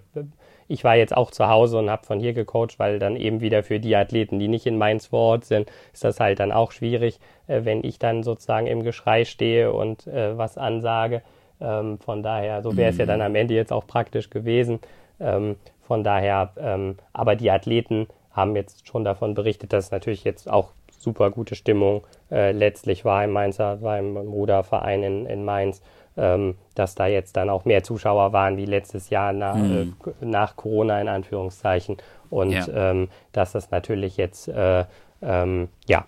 ich war jetzt auch zu Hause und habe von hier gecoacht, weil dann eben wieder für die Athleten, die nicht in Mainz vor Ort sind, ist das halt dann auch schwierig, äh, wenn ich dann sozusagen im Geschrei stehe und äh, was ansage. Ähm, von daher, so wäre es mhm. ja dann am Ende jetzt auch praktisch gewesen. Ähm, von daher, ähm, aber die Athleten haben jetzt schon davon berichtet, dass es natürlich jetzt auch super gute Stimmung äh, letztlich war im Mainzer, war im Ruderverein in, in Mainz ähm, dass da jetzt dann auch mehr Zuschauer waren wie letztes Jahr nach, mhm. äh, nach Corona in Anführungszeichen und ja. ähm, dass das natürlich jetzt äh, ähm, ja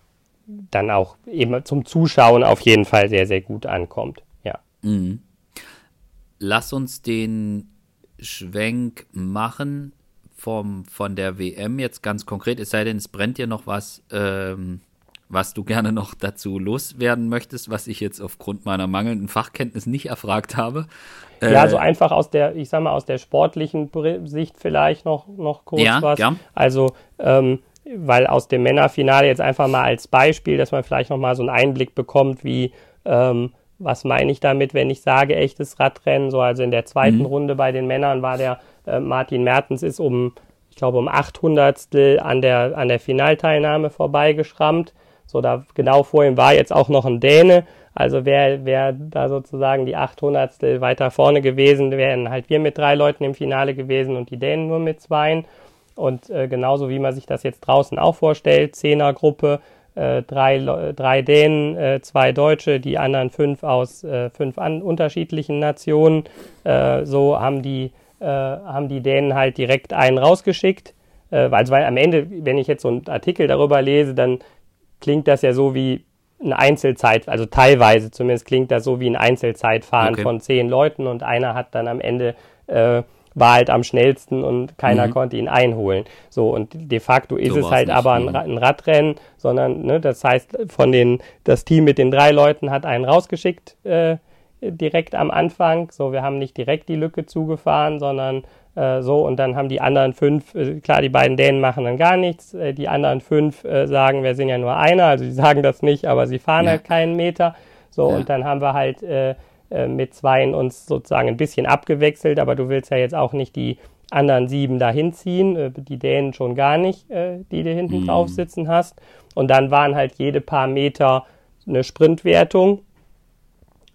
dann auch eben zum Zuschauen auf jeden Fall sehr, sehr gut ankommt. Ja. Mhm. lass uns den Schwenk machen vom, von der WM jetzt ganz konkret, es sei denn, es brennt dir noch was, ähm, was du gerne noch dazu loswerden möchtest, was ich jetzt aufgrund meiner mangelnden Fachkenntnis nicht erfragt habe. Äh, ja, so einfach aus der, ich sag mal, aus der sportlichen Sicht vielleicht noch, noch kurz ja, was. Ja. Also, ähm, weil aus dem Männerfinale jetzt einfach mal als Beispiel, dass man vielleicht noch mal so einen Einblick bekommt, wie ähm, was meine ich damit, wenn ich sage echtes Radrennen? So, also in der zweiten mhm. Runde bei den Männern war der äh, Martin Mertens ist um, ich glaube, um 800 an der, an der Finalteilnahme vorbeigeschrammt. So, da genau vor ihm war jetzt auch noch ein Däne. Also wäre wär da sozusagen die 800 weiter vorne gewesen, wären halt wir mit drei Leuten im Finale gewesen und die Dänen nur mit zweien. Und äh, genauso wie man sich das jetzt draußen auch vorstellt, Zehnergruppe, äh, drei, drei Dänen, äh, zwei Deutsche, die anderen fünf aus äh, fünf an, unterschiedlichen Nationen. Äh, so haben die, äh, haben die Dänen halt direkt einen rausgeschickt. also weil am Ende, wenn ich jetzt so einen Artikel darüber lese, dann klingt das ja so wie eine Einzelzeit, also teilweise zumindest klingt das so wie ein Einzelzeitfahren okay. von zehn Leuten und einer hat dann am Ende äh, war halt am schnellsten und keiner mhm. konnte ihn einholen. So, und de facto ist so es halt nicht. aber ein, mhm. ein, Radrennen, sondern, ne, das heißt, von den, das Team mit den drei Leuten hat einen rausgeschickt, äh, direkt am Anfang. So, wir haben nicht direkt die Lücke zugefahren, sondern äh, so, und dann haben die anderen fünf, äh, klar, die beiden Dänen machen dann gar nichts, äh, die anderen fünf äh, sagen, wir sind ja nur einer, also sie sagen das nicht, aber sie fahren ja. halt keinen Meter. So, ja. und dann haben wir halt äh, äh, mit zweien uns sozusagen ein bisschen abgewechselt, aber du willst ja jetzt auch nicht die anderen sieben dahin ziehen, die Dänen schon gar nicht, die du hinten mhm. drauf sitzen hast. Und dann waren halt jede paar Meter eine Sprintwertung,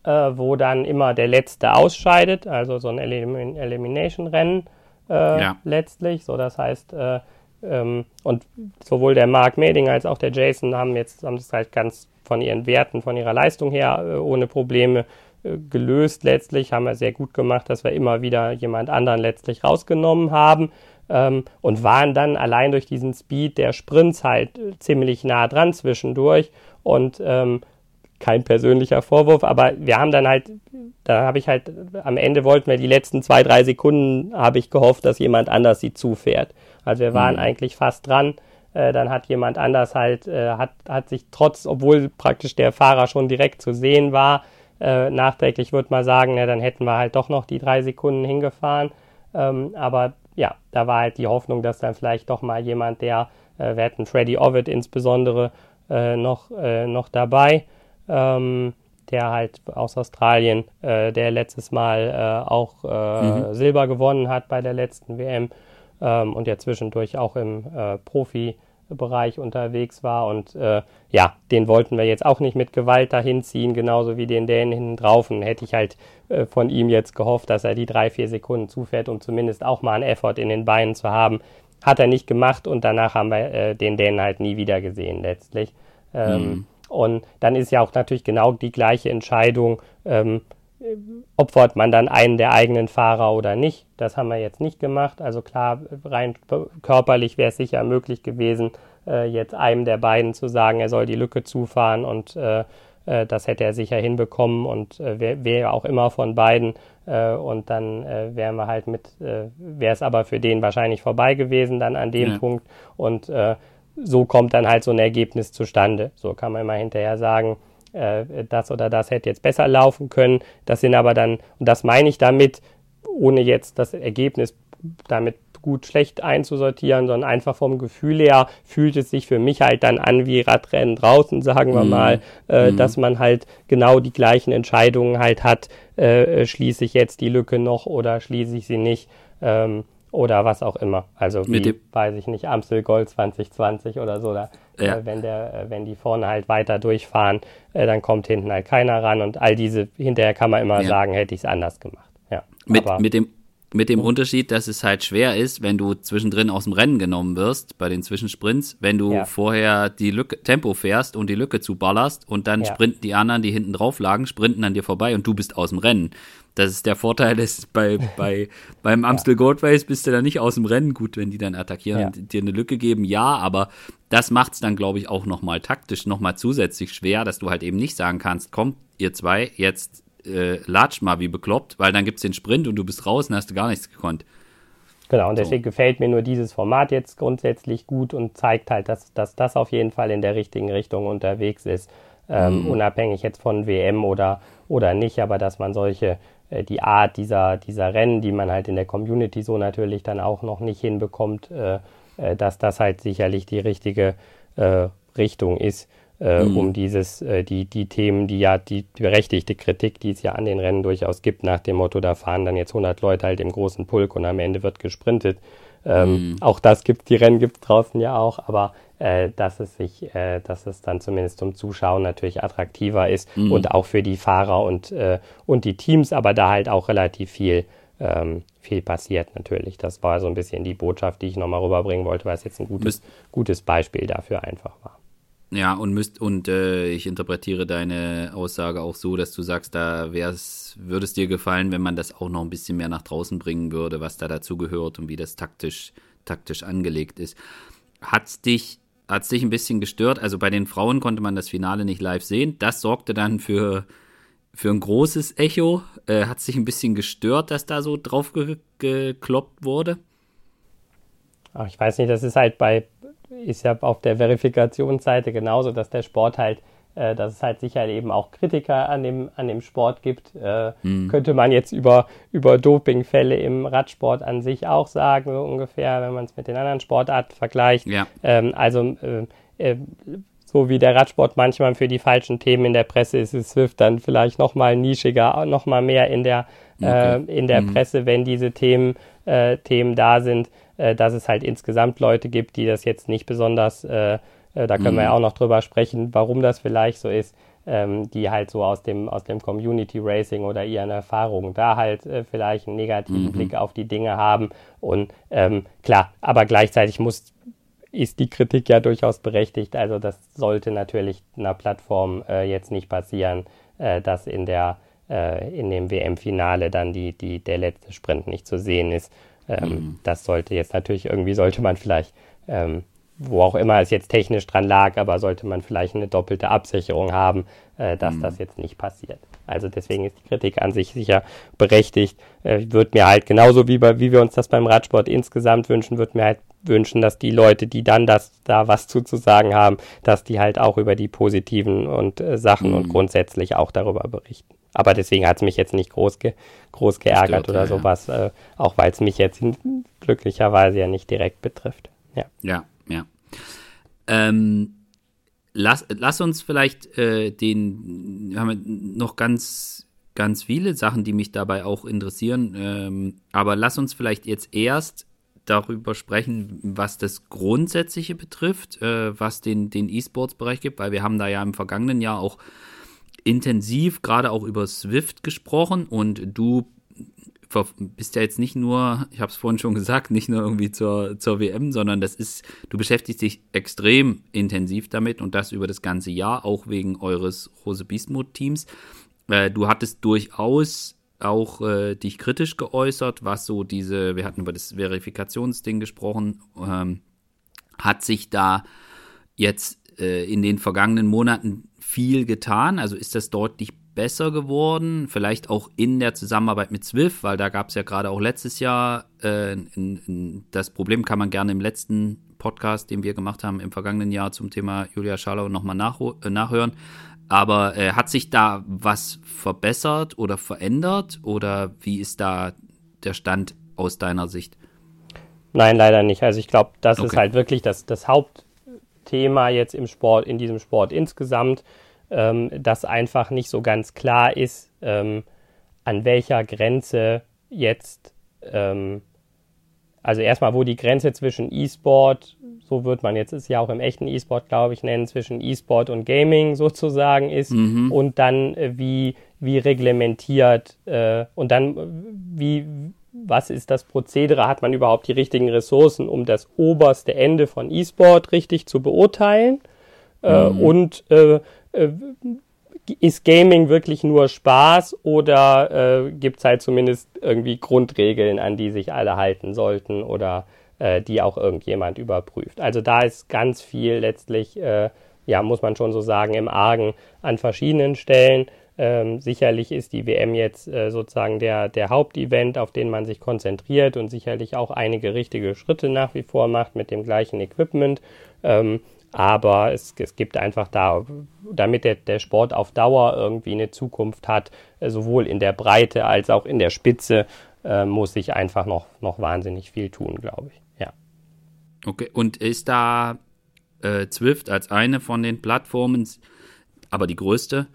äh, wo dann immer der Letzte ausscheidet, also so ein Elim Elimination-Rennen äh, ja. letztlich. So, das heißt, äh, ähm, und sowohl der Mark Meding als auch der Jason haben jetzt haben das halt ganz von ihren Werten, von ihrer Leistung her ohne Probleme äh, gelöst letztlich, haben wir sehr gut gemacht, dass wir immer wieder jemand anderen letztlich rausgenommen haben ähm, und waren dann allein durch diesen Speed der Sprints halt äh, ziemlich nah dran zwischendurch und ähm, kein persönlicher Vorwurf, aber wir haben dann halt, da habe ich halt, am Ende wollten wir die letzten zwei, drei Sekunden, habe ich gehofft, dass jemand anders sie zufährt. Also wir waren mhm. eigentlich fast dran. Äh, dann hat jemand anders halt, äh, hat, hat sich trotz, obwohl praktisch der Fahrer schon direkt zu sehen war, äh, nachträglich würde man sagen, ja, dann hätten wir halt doch noch die drei Sekunden hingefahren. Ähm, aber ja, da war halt die Hoffnung, dass dann vielleicht doch mal jemand, der, äh, wir hätten Freddy Ovid insbesondere äh, noch, äh, noch dabei, ähm, der halt aus Australien, äh, der letztes Mal äh, auch mhm. Silber gewonnen hat bei der letzten WM ähm, und ja zwischendurch auch im Profi- Bereich unterwegs war. Und äh, ja, den wollten wir jetzt auch nicht mit Gewalt dahin ziehen, genauso wie den Dänen hinten drauf. Und hätte ich halt äh, von ihm jetzt gehofft, dass er die drei, vier Sekunden zufährt, um zumindest auch mal einen Effort in den Beinen zu haben. Hat er nicht gemacht und danach haben wir äh, den Dänen halt nie wieder gesehen letztlich. Ähm, mhm. Und dann ist ja auch natürlich genau die gleiche Entscheidung, ähm, opfert man dann einen der eigenen Fahrer oder nicht. Das haben wir jetzt nicht gemacht. Also klar, rein körperlich wäre es sicher möglich gewesen, äh, jetzt einem der beiden zu sagen, er soll die Lücke zufahren und äh, äh das hätte er sicher hinbekommen und äh, wäre wär auch immer von beiden. Äh, und dann äh, wären wir halt mit, wäre es aber für den wahrscheinlich vorbei gewesen dann an dem ja. Punkt. Und so kommt dann halt so ein Ergebnis zustande. So kann man immer hinterher sagen, äh, das oder das hätte jetzt besser laufen können. Das sind aber dann, und das meine ich damit, ohne jetzt das Ergebnis damit gut schlecht einzusortieren, sondern einfach vom Gefühl her fühlt es sich für mich halt dann an wie Radrennen draußen, sagen wir mm. mal, äh, mm. dass man halt genau die gleichen Entscheidungen halt hat, äh, schließe ich jetzt die Lücke noch oder schließe ich sie nicht. Ähm, oder was auch immer. Also wie, weiß ich nicht, Amstel Gold 2020 oder so. Da, ja. äh, wenn, der, äh, wenn die vorne halt weiter durchfahren, äh, dann kommt hinten halt keiner ran und all diese, hinterher kann man immer ja. sagen, hätte ich es anders gemacht. Ja. Mit, mit dem mit dem Unterschied, dass es halt schwer ist, wenn du zwischendrin aus dem Rennen genommen wirst, bei den Zwischensprints, wenn du ja. vorher die Lücke, Tempo fährst und die Lücke zuballerst und dann sprinten die anderen, die hinten drauf lagen, sprinten an dir vorbei und du bist aus dem Rennen. Das ist der Vorteil, dass bei, bei, beim Amstel Gold Race bist du da nicht aus dem Rennen. Gut, wenn die dann attackieren ja. und dir eine Lücke geben, ja, aber das macht es dann, glaube ich, auch nochmal taktisch, nochmal zusätzlich schwer, dass du halt eben nicht sagen kannst, komm, ihr zwei, jetzt äh, latsch mal wie bekloppt, weil dann gibt es den Sprint und du bist raus und hast du gar nichts gekonnt. Genau, und deswegen so. gefällt mir nur dieses Format jetzt grundsätzlich gut und zeigt halt, dass, dass das auf jeden Fall in der richtigen Richtung unterwegs ist. Ähm, mhm. Unabhängig jetzt von WM oder, oder nicht, aber dass man solche, die Art dieser, dieser Rennen, die man halt in der Community so natürlich dann auch noch nicht hinbekommt, äh, äh, dass das halt sicherlich die richtige äh, Richtung ist äh, mhm. um dieses, äh, die, die Themen, die ja, die, die berechtigte Kritik, die es ja an den Rennen durchaus gibt, nach dem Motto, da fahren dann jetzt 100 Leute halt im großen Pulk und am Ende wird gesprintet. Ähm, mhm. Auch das gibt die Rennen gibt es draußen ja auch, aber äh, dass es sich, äh, dass es dann zumindest zum Zuschauen natürlich attraktiver ist mhm. und auch für die Fahrer und, äh, und die Teams, aber da halt auch relativ viel ähm, viel passiert natürlich. Das war so ein bisschen die Botschaft, die ich nochmal rüberbringen wollte, weil es jetzt ein gutes, gutes Beispiel dafür einfach war. Ja, und müsst, und äh, ich interpretiere deine Aussage auch so, dass du sagst, da wär's, würde es dir gefallen, wenn man das auch noch ein bisschen mehr nach draußen bringen würde, was da dazu gehört und wie das taktisch, taktisch angelegt ist. Hat's dich, hat's dich ein bisschen gestört? Also bei den Frauen konnte man das Finale nicht live sehen. Das sorgte dann für, für ein großes Echo. Äh, hat sich ein bisschen gestört, dass da so drauf ge gekloppt wurde? Ach, ich weiß nicht, das ist halt bei, ist ja auf der Verifikationsseite genauso, dass der Sport halt, äh, dass es halt sicher eben auch Kritiker an dem, an dem Sport gibt. Äh, mhm. Könnte man jetzt über, über Dopingfälle im Radsport an sich auch sagen, so ungefähr, wenn man es mit den anderen Sportarten vergleicht. Ja. Ähm, also äh, äh, so wie der Radsport manchmal für die falschen Themen in der Presse ist, ist Swift dann vielleicht noch mal nischiger, noch mal mehr in der, okay. äh, in der mhm. Presse, wenn diese Themen, äh, Themen da sind dass es halt insgesamt Leute gibt, die das jetzt nicht besonders, äh, da können mhm. wir ja auch noch drüber sprechen, warum das vielleicht so ist, ähm, die halt so aus dem, aus dem Community Racing oder ihren Erfahrungen da halt äh, vielleicht einen negativen mhm. Blick auf die Dinge haben. Und ähm, klar, aber gleichzeitig muss ist die Kritik ja durchaus berechtigt. Also das sollte natürlich einer Plattform äh, jetzt nicht passieren, äh, dass in der äh, in dem WM-Finale dann die, die, der letzte Sprint nicht zu sehen ist. Ähm, mhm. Das sollte jetzt natürlich irgendwie, sollte man vielleicht, ähm, wo auch immer es jetzt technisch dran lag, aber sollte man vielleicht eine doppelte Absicherung haben, äh, dass mhm. das jetzt nicht passiert. Also deswegen ist die Kritik an sich sicher berechtigt. Äh, würde mir halt genauso wie, bei, wie wir uns das beim Radsport insgesamt wünschen, würde mir halt wünschen, dass die Leute, die dann das da was zuzusagen haben, dass die halt auch über die positiven und äh, Sachen mhm. und grundsätzlich auch darüber berichten. Aber deswegen hat es mich jetzt nicht groß, ge groß geärgert Stört, oder ja, sowas, ja. Äh, auch weil es mich jetzt glücklicherweise ja nicht direkt betrifft. Ja, ja. Ja. Ähm, lass, lass uns vielleicht äh, den, wir haben noch ganz, ganz viele Sachen, die mich dabei auch interessieren, ähm, aber lass uns vielleicht jetzt erst darüber sprechen, was das Grundsätzliche betrifft, äh, was den, den E-Sports-Bereich gibt, weil wir haben da ja im vergangenen Jahr auch intensiv gerade auch über Swift gesprochen und du bist ja jetzt nicht nur, ich habe es vorhin schon gesagt, nicht nur irgendwie zur, zur WM, sondern das ist, du beschäftigst dich extrem intensiv damit und das über das ganze Jahr, auch wegen eures Rose Bismuth Teams. Äh, du hattest durchaus auch äh, dich kritisch geäußert, was so diese, wir hatten über das Verifikationsding gesprochen, ähm, hat sich da jetzt äh, in den vergangenen Monaten viel getan? Also ist das deutlich besser geworden? Vielleicht auch in der Zusammenarbeit mit Swift, weil da gab es ja gerade auch letztes Jahr äh, in, in, das Problem kann man gerne im letzten Podcast, den wir gemacht haben im vergangenen Jahr zum Thema Julia Scharlau nochmal nach, äh, nachhören. Aber äh, hat sich da was verbessert oder verändert oder wie ist da der Stand aus deiner Sicht? Nein, leider nicht. Also ich glaube, das okay. ist halt wirklich das, das Haupt, Thema jetzt im Sport, in diesem Sport insgesamt, ähm, dass einfach nicht so ganz klar ist, ähm, an welcher Grenze jetzt, ähm, also erstmal, wo die Grenze zwischen E-Sport, so wird man jetzt ist ja auch im echten E-Sport, glaube ich, nennen, zwischen E-Sport und Gaming sozusagen ist mhm. und dann äh, wie, wie reglementiert äh, und dann wie, was ist das Prozedere, hat man überhaupt die richtigen Ressourcen, um das oberste Ende von E-Sport richtig zu beurteilen? Äh, mhm. und äh, äh, ist Gaming wirklich nur Spaß oder äh, gibt es halt zumindest irgendwie Grundregeln, an die sich alle halten sollten oder äh, die auch irgendjemand überprüft? Also da ist ganz viel letztlich, äh, ja, muss man schon so sagen, im Argen an verschiedenen Stellen. Ähm, sicherlich ist die WM jetzt äh, sozusagen der, der Hauptevent, auf den man sich konzentriert und sicherlich auch einige richtige Schritte nach wie vor macht mit dem gleichen Equipment. Ähm, aber es, es gibt einfach da, damit der, der Sport auf Dauer irgendwie eine Zukunft hat, äh, sowohl in der Breite als auch in der Spitze, äh, muss sich einfach noch, noch wahnsinnig viel tun, glaube ich. Ja. Okay, und ist da äh, Zwift als eine von den Plattformen, aber die größte,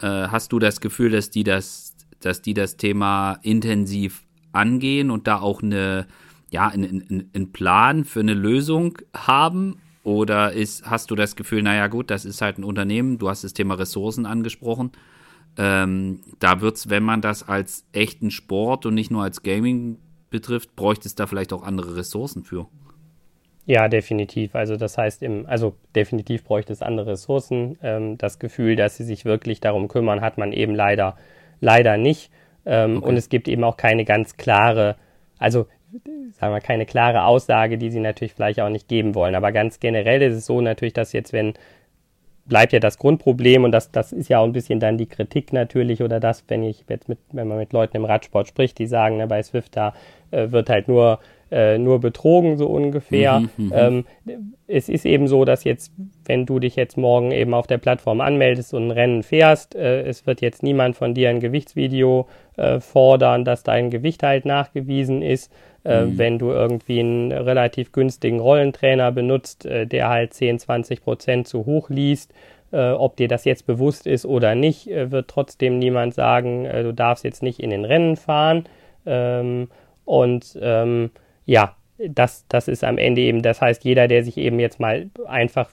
äh, hast du das Gefühl, dass die das, dass die das Thema intensiv angehen und da auch eine, ja, einen, einen Plan für eine Lösung haben? Oder ist, hast du das Gefühl, naja gut, das ist halt ein Unternehmen, du hast das Thema Ressourcen angesprochen. Ähm, da wird es, wenn man das als echten Sport und nicht nur als Gaming betrifft, bräuchte es da vielleicht auch andere Ressourcen für. Ja, definitiv. Also das heißt, im, also definitiv bräuchte es andere Ressourcen. Ähm, das Gefühl, dass sie sich wirklich darum kümmern, hat man eben leider, leider nicht. Ähm, okay. Und es gibt eben auch keine ganz klare, also sagen wir keine klare Aussage, die sie natürlich vielleicht auch nicht geben wollen. Aber ganz generell ist es so natürlich, dass jetzt, wenn bleibt ja das Grundproblem und das, das ist ja auch ein bisschen dann die Kritik natürlich oder das, wenn ich jetzt mit, wenn man mit Leuten im Radsport spricht, die sagen, ne, bei Swift da äh, wird halt nur äh, nur betrogen, so ungefähr. Mhm, mhm, ähm, es ist eben so, dass jetzt, wenn du dich jetzt morgen eben auf der Plattform anmeldest und ein Rennen fährst, äh, es wird jetzt niemand von dir ein Gewichtsvideo äh, fordern, dass dein Gewicht halt nachgewiesen ist. Äh, mhm. Wenn du irgendwie einen relativ günstigen Rollentrainer benutzt, äh, der halt 10, 20 Prozent zu hoch liest, ob dir das jetzt bewusst ist oder nicht, wird trotzdem niemand sagen, du darfst jetzt nicht in den Rennen fahren. Ähm, und ähm, ja, das, das ist am Ende eben, das heißt, jeder, der sich eben jetzt mal einfach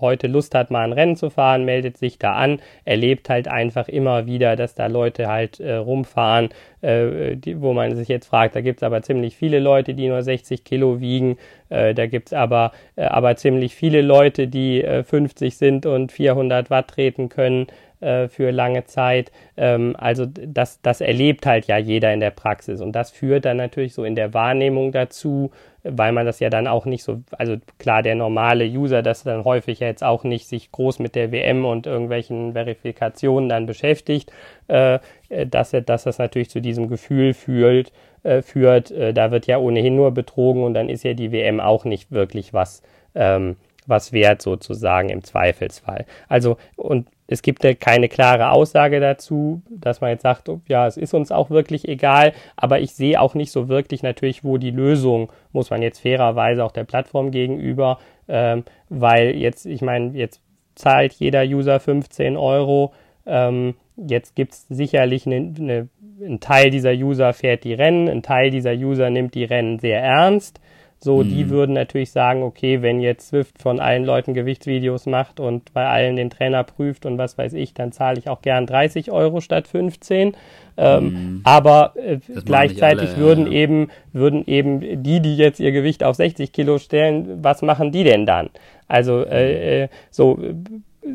heute Lust hat, mal ein Rennen zu fahren, meldet sich da an, erlebt halt einfach immer wieder, dass da Leute halt äh, rumfahren, äh, die, wo man sich jetzt fragt, da gibt es aber ziemlich viele Leute, die nur 60 Kilo wiegen, äh, da gibt es aber, äh, aber ziemlich viele Leute, die 50 äh, sind und 400 Watt treten können äh, für lange Zeit. Ähm, also das, das erlebt halt ja jeder in der Praxis und das führt dann natürlich so in der Wahrnehmung dazu, weil man das ja dann auch nicht so, also klar, der normale User, das dann häufig jetzt auch nicht sich groß mit der WM und irgendwelchen Verifikationen dann beschäftigt, äh, dass, dass das natürlich zu diesem Gefühl fühlt, äh, führt, äh, da wird ja ohnehin nur betrogen und dann ist ja die WM auch nicht wirklich was, ähm, was wert sozusagen im Zweifelsfall. Also und es gibt ja keine klare Aussage dazu, dass man jetzt sagt, oh, ja, es ist uns auch wirklich egal, aber ich sehe auch nicht so wirklich natürlich, wo die Lösung, muss man jetzt fairerweise auch der Plattform gegenüber, ähm, weil jetzt, ich meine, jetzt zahlt jeder User 15 Euro, ähm, jetzt gibt es sicherlich eine, eine, ein Teil dieser User fährt die Rennen, ein Teil dieser User nimmt die Rennen sehr ernst, so, mhm. die würden natürlich sagen, okay, wenn jetzt Swift von allen Leuten Gewichtsvideos macht und bei allen den Trainer prüft und was weiß ich, dann zahle ich auch gern 30 Euro statt 15. Ähm, mhm. Aber äh, gleichzeitig alle, würden ja, ja. eben würden eben die, die jetzt ihr Gewicht auf 60 Kilo stellen, was machen die denn dann? Also äh, äh, so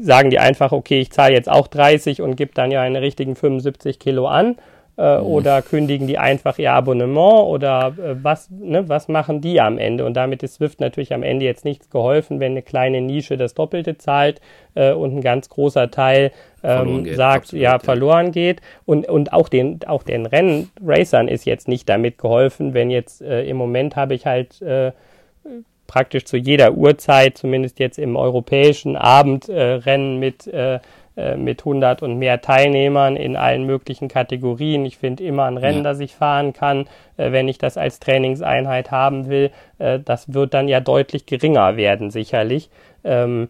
sagen die einfach, okay, ich zahle jetzt auch 30 und gebe dann ja einen richtigen 75 Kilo an äh, mhm. oder kündigen die einfach ihr Abonnement oder äh, was, ne, was machen die am Ende? Und damit ist Swift natürlich am Ende jetzt nichts geholfen, wenn eine kleine Nische das Doppelte zahlt äh, und ein ganz großer Teil ähm, geht, sagt, absolut, ja, verloren geht. Und, und auch den, auch den Rennracern ist jetzt nicht damit geholfen, wenn jetzt äh, im Moment habe ich halt äh, praktisch zu jeder Uhrzeit, zumindest jetzt im europäischen Abendrennen äh, mit äh, mit 100 und mehr Teilnehmern in allen möglichen Kategorien. Ich finde immer ein Rennen, ja. das ich fahren kann, äh, wenn ich das als Trainingseinheit haben will. Äh, das wird dann ja deutlich geringer werden, sicherlich. Ähm,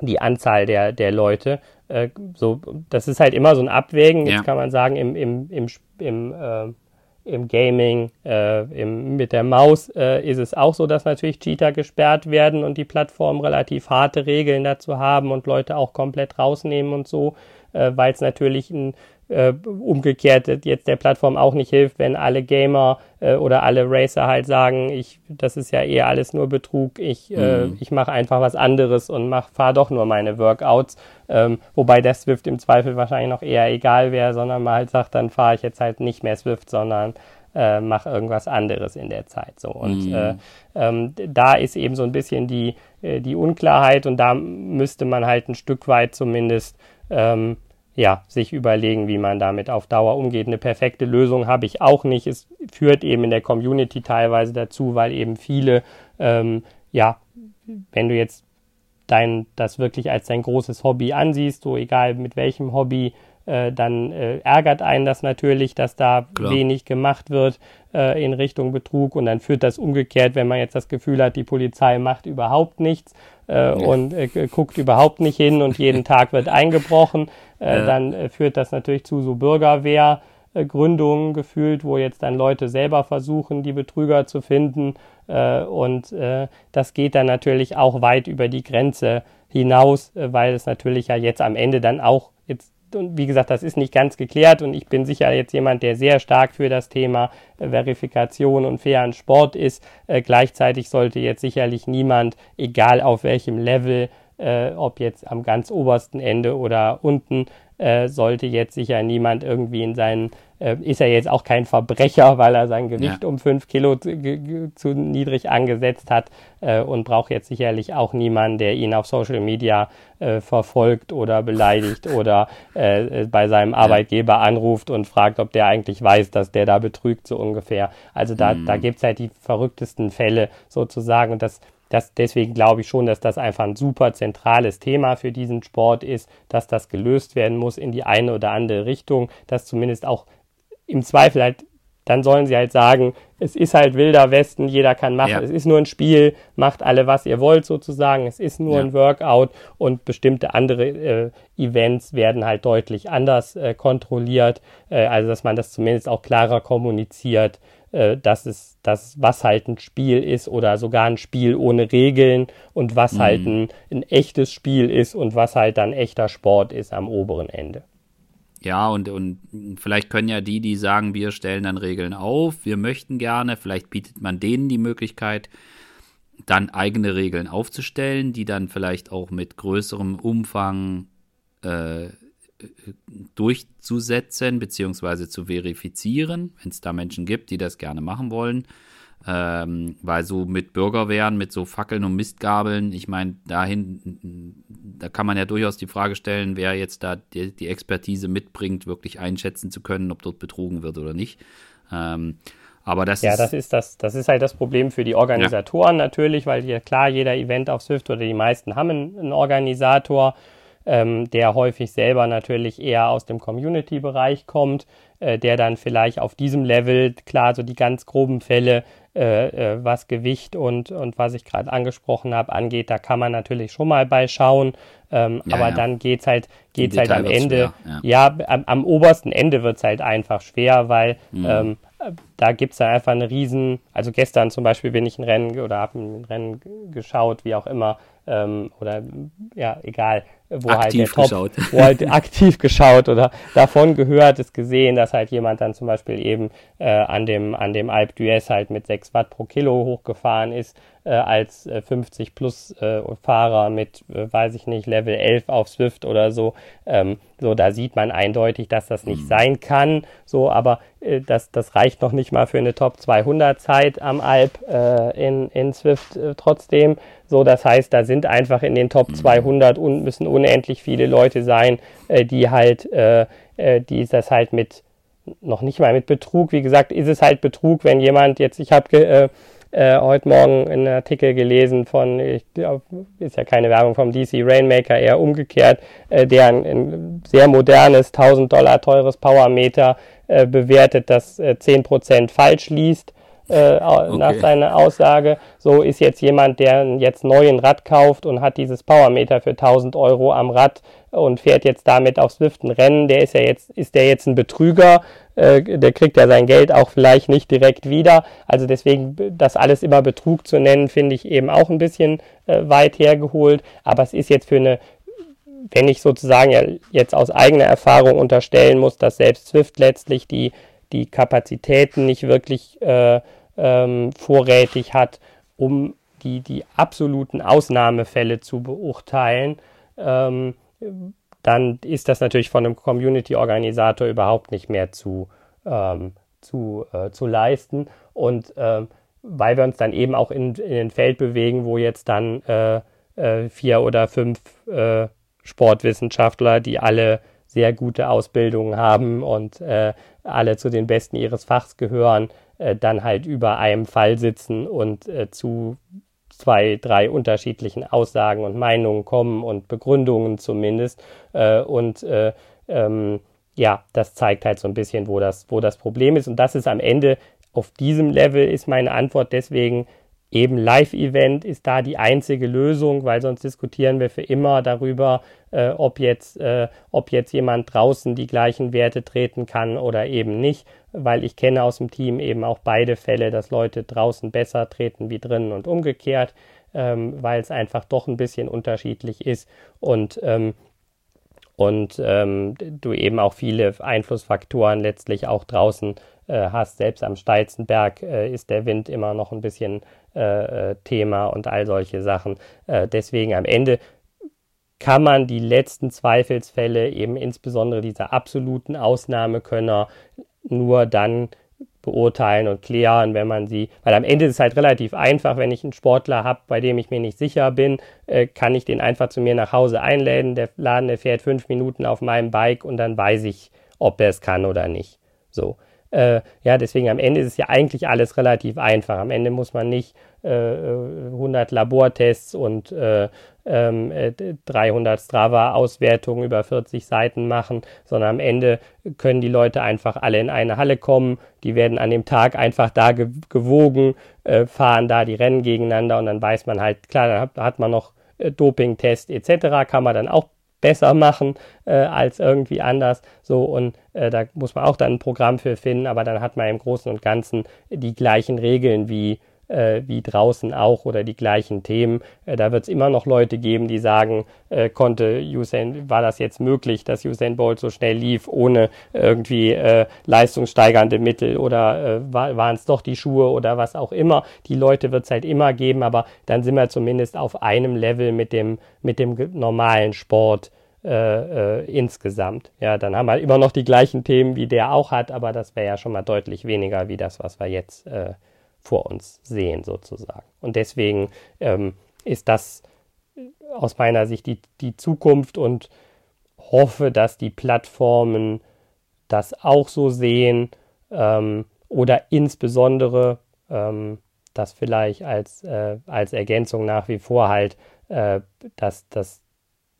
die Anzahl der, der Leute. Äh, so, das ist halt immer so ein Abwägen. Jetzt kann man sagen, im, im, im, im äh, im Gaming, äh, im, mit der Maus äh, ist es auch so, dass natürlich Cheater gesperrt werden und die Plattformen relativ harte Regeln dazu haben und Leute auch komplett rausnehmen und so, äh, weil es natürlich ein äh, umgekehrt jetzt der Plattform auch nicht hilft, wenn alle Gamer äh, oder alle Racer halt sagen, ich, das ist ja eher alles nur Betrug, ich, äh, mhm. ich mache einfach was anderes und mach, fahr doch nur meine Workouts, ähm, wobei der Swift im Zweifel wahrscheinlich noch eher egal wäre, sondern man halt sagt, dann fahre ich jetzt halt nicht mehr Swift, sondern äh, mache irgendwas anderes in der Zeit. So und mhm. äh, ähm, da ist eben so ein bisschen die äh, die Unklarheit und da müsste man halt ein Stück weit zumindest ähm, ja, sich überlegen, wie man damit auf Dauer umgeht. Eine perfekte Lösung habe ich auch nicht. Es führt eben in der Community teilweise dazu, weil eben viele, ähm, ja, wenn du jetzt dein, das wirklich als dein großes Hobby ansiehst, so egal mit welchem Hobby, äh, dann äh, ärgert einen das natürlich, dass da Klar. wenig gemacht wird äh, in Richtung Betrug und dann führt das umgekehrt, wenn man jetzt das Gefühl hat, die Polizei macht überhaupt nichts äh, ja. und äh, guckt überhaupt nicht hin und jeden Tag wird eingebrochen, äh, ja. dann führt das natürlich zu so Bürgerwehr. Gründungen gefühlt, wo jetzt dann Leute selber versuchen, die Betrüger zu finden. Äh, und äh, das geht dann natürlich auch weit über die Grenze hinaus, äh, weil es natürlich ja jetzt am Ende dann auch jetzt und wie gesagt, das ist nicht ganz geklärt und ich bin sicher jetzt jemand, der sehr stark für das Thema Verifikation und fairen Sport ist. Gleichzeitig sollte jetzt sicherlich niemand, egal auf welchem Level, ob jetzt am ganz obersten Ende oder unten, sollte jetzt sicher niemand irgendwie in seinen, äh, ist er jetzt auch kein Verbrecher, weil er sein Gewicht ja. um fünf Kilo zu, zu niedrig angesetzt hat äh, und braucht jetzt sicherlich auch niemanden, der ihn auf Social Media äh, verfolgt oder beleidigt oder äh, bei seinem Arbeitgeber ja. anruft und fragt, ob der eigentlich weiß, dass der da betrügt, so ungefähr. Also da, mhm. da gibt's halt die verrücktesten Fälle sozusagen und das das, deswegen glaube ich schon, dass das einfach ein super zentrales Thema für diesen Sport ist, dass das gelöst werden muss in die eine oder andere Richtung, dass zumindest auch im Zweifel halt, dann sollen sie halt sagen, es ist halt wilder Westen, jeder kann machen, ja. es ist nur ein Spiel, macht alle, was ihr wollt sozusagen, es ist nur ja. ein Workout und bestimmte andere äh, Events werden halt deutlich anders äh, kontrolliert, äh, also dass man das zumindest auch klarer kommuniziert äh, dass es, dass was halt ein Spiel ist oder sogar ein Spiel ohne Regeln und was mhm. halt ein, ein echtes Spiel ist und was halt dann echter Sport ist am oberen Ende. Ja, und, und vielleicht können ja die, die sagen, wir stellen dann Regeln auf, wir möchten gerne, vielleicht bietet man denen die Möglichkeit, dann eigene Regeln aufzustellen, die dann vielleicht auch mit größerem Umfang äh, durchzusetzen bzw. zu verifizieren, wenn es da Menschen gibt, die das gerne machen wollen. Ähm, weil so mit Bürgerwehren, mit so Fackeln und Mistgabeln, ich meine, dahin, da kann man ja durchaus die Frage stellen, wer jetzt da die, die, Expertise mitbringt, wirklich einschätzen zu können, ob dort betrogen wird oder nicht. Ähm, aber das ja, ist das ist das, das ist halt das Problem für die Organisatoren ja. natürlich, weil hier klar jeder Event auf Swift oder die meisten haben einen, einen Organisator ähm, der häufig selber natürlich eher aus dem Community-Bereich kommt, äh, der dann vielleicht auf diesem Level, klar, so die ganz groben Fälle, äh, äh, was Gewicht und, und was ich gerade angesprochen habe, angeht, da kann man natürlich schon mal beischauen. Ähm, ja, aber ja. dann geht's halt, geht's halt am Ende, schwer, ja, ja am, am, obersten Ende wird's halt einfach schwer, weil mhm. ähm, da gibt's da einfach eine riesen, also gestern zum Beispiel bin ich ein Rennen oder habe ein Rennen geschaut, wie auch immer, ähm, oder ja, egal, wo aktiv halt der Top, geschaut. wo halt aktiv geschaut oder davon gehört, ist gesehen, dass halt jemand dann zum Beispiel eben äh, an dem, an dem Alp d'Huez halt mit 6 Watt pro Kilo hochgefahren ist, äh, als äh, 50 plus äh, Fahrer mit, äh, weiß ich nicht, Level 11 auf Swift oder so. Ähm, so, da sieht man eindeutig, dass das nicht mhm. sein kann. So, aber äh, das, das reicht noch nicht mal für eine Top 200 Zeit am Alp in, in Swift trotzdem. So, das heißt, da sind einfach in den Top 200 mhm. und müssen unendlich viele Leute sein, äh, die halt, äh, äh, die das halt mit, noch nicht mal mit Betrug, wie gesagt, ist es halt Betrug, wenn jemand jetzt, ich habe äh, heute Morgen einen Artikel gelesen von, ich ist ja keine Werbung vom DC Rainmaker, eher umgekehrt, äh, der ein, ein, sehr modernes, 1000 Dollar teures Powermeter äh, bewertet, das äh, 10% falsch liest äh, okay. nach seiner Aussage. So ist jetzt jemand, der jetzt neu ein Rad kauft und hat dieses Powermeter für 1000 Euro am Rad und fährt jetzt damit auf Swift ein Rennen, der ist ja jetzt, ist der jetzt ein Betrüger, äh, der kriegt ja sein Geld auch vielleicht nicht direkt wieder. Also deswegen, das alles immer Betrug zu nennen, finde ich eben auch ein bisschen äh, weit hergeholt. Aber es ist jetzt für eine, wenn ich sozusagen ja jetzt aus eigener Erfahrung unterstellen muss, dass selbst Swift letztlich die, die Kapazitäten nicht wirklich äh, ähm, vorrätig hat, um die, die absoluten Ausnahmefälle zu beurteilen, ähm, dann ist das natürlich von einem Community-Organisator überhaupt nicht mehr zu, ähm, zu, äh, zu leisten. Und ähm, weil wir uns dann eben auch in, in ein Feld bewegen, wo jetzt dann äh, äh, vier oder fünf äh, Sportwissenschaftler, die alle sehr gute Ausbildungen haben und äh, alle zu den Besten ihres Fachs gehören, äh, dann halt über einem Fall sitzen und zu zwei, drei unterschiedlichen Aussagen und Meinungen kommen und Begründungen zumindest. Äh, und äh, ähm, ja, das zeigt halt so ein bisschen, wo das, wo das Problem ist. Und das ist am Ende auf diesem Level ist meine Antwort deswegen eben Live-Event ist da die einzige Lösung, weil sonst diskutieren wir für immer darüber, äh, ob, jetzt, äh, ob jetzt jemand draußen die gleichen Werte treten kann oder eben nicht, weil ich kenne aus dem Team eben auch beide Fälle, dass Leute draußen besser treten wie drinnen und umgekehrt, ähm, weil es einfach doch ein bisschen unterschiedlich ist und ähm, und ähm, du eben auch viele Einflussfaktoren letztlich auch draußen äh, hast. Selbst am steilsten Berg äh, ist der Wind immer noch ein bisschen Thema und all solche Sachen. Äh, deswegen am Ende kann man die letzten Zweifelsfälle, eben insbesondere diese absoluten Ausnahmekönner, nur dann beurteilen und klären, wenn man sie, weil am Ende ist es halt relativ einfach, wenn ich einen Sportler habe, bei dem ich mir nicht sicher bin, äh, kann ich den einfach zu mir nach Hause einladen, der Laden, der fährt fünf Minuten auf meinem Bike und dann weiß ich, ob er es kann oder nicht. So. Äh, ja, deswegen am Ende ist es ja eigentlich alles relativ einfach. Am Ende muss man nicht äh, 100 Labortests und äh, 300 ähm, Strava-Auswertungen über 40 Seiten machen, sondern am Ende können die Leute einfach alle in eine Halle kommen. Die werden an dem Tag einfach da ge gewogen, äh, fahren da die Rennen gegeneinander und dann weiß man halt, klar, da hat, hat man noch äh, Doping-Test etc., kann man dann auch besser machen äh, als irgendwie anders. So, und äh, da muss man auch dann ein Programm für finden, aber dann hat man im Großen und Ganzen die gleichen Regeln wie äh, wie draußen auch oder die gleichen Themen. Äh, da wird es immer noch Leute geben, die sagen, äh, konnte Usain, war das jetzt möglich, dass Usain Bolt so schnell lief, ohne irgendwie äh, leistungssteigernde Mittel oder äh, waren es doch die Schuhe oder was auch immer. Die Leute wird es halt immer geben, aber dann sind wir zumindest auf einem Level mit dem, mit dem normalen Sport. Äh, äh, insgesamt. Ja, dann haben wir immer noch die gleichen Themen, wie der auch hat, aber das wäre ja schon mal deutlich weniger wie das, was wir jetzt äh, vor uns sehen, sozusagen. Und deswegen ähm, ist das aus meiner Sicht die, die Zukunft und hoffe, dass die Plattformen das auch so sehen ähm, oder insbesondere ähm, das vielleicht als, äh, als Ergänzung nach wie vor halt, äh, dass das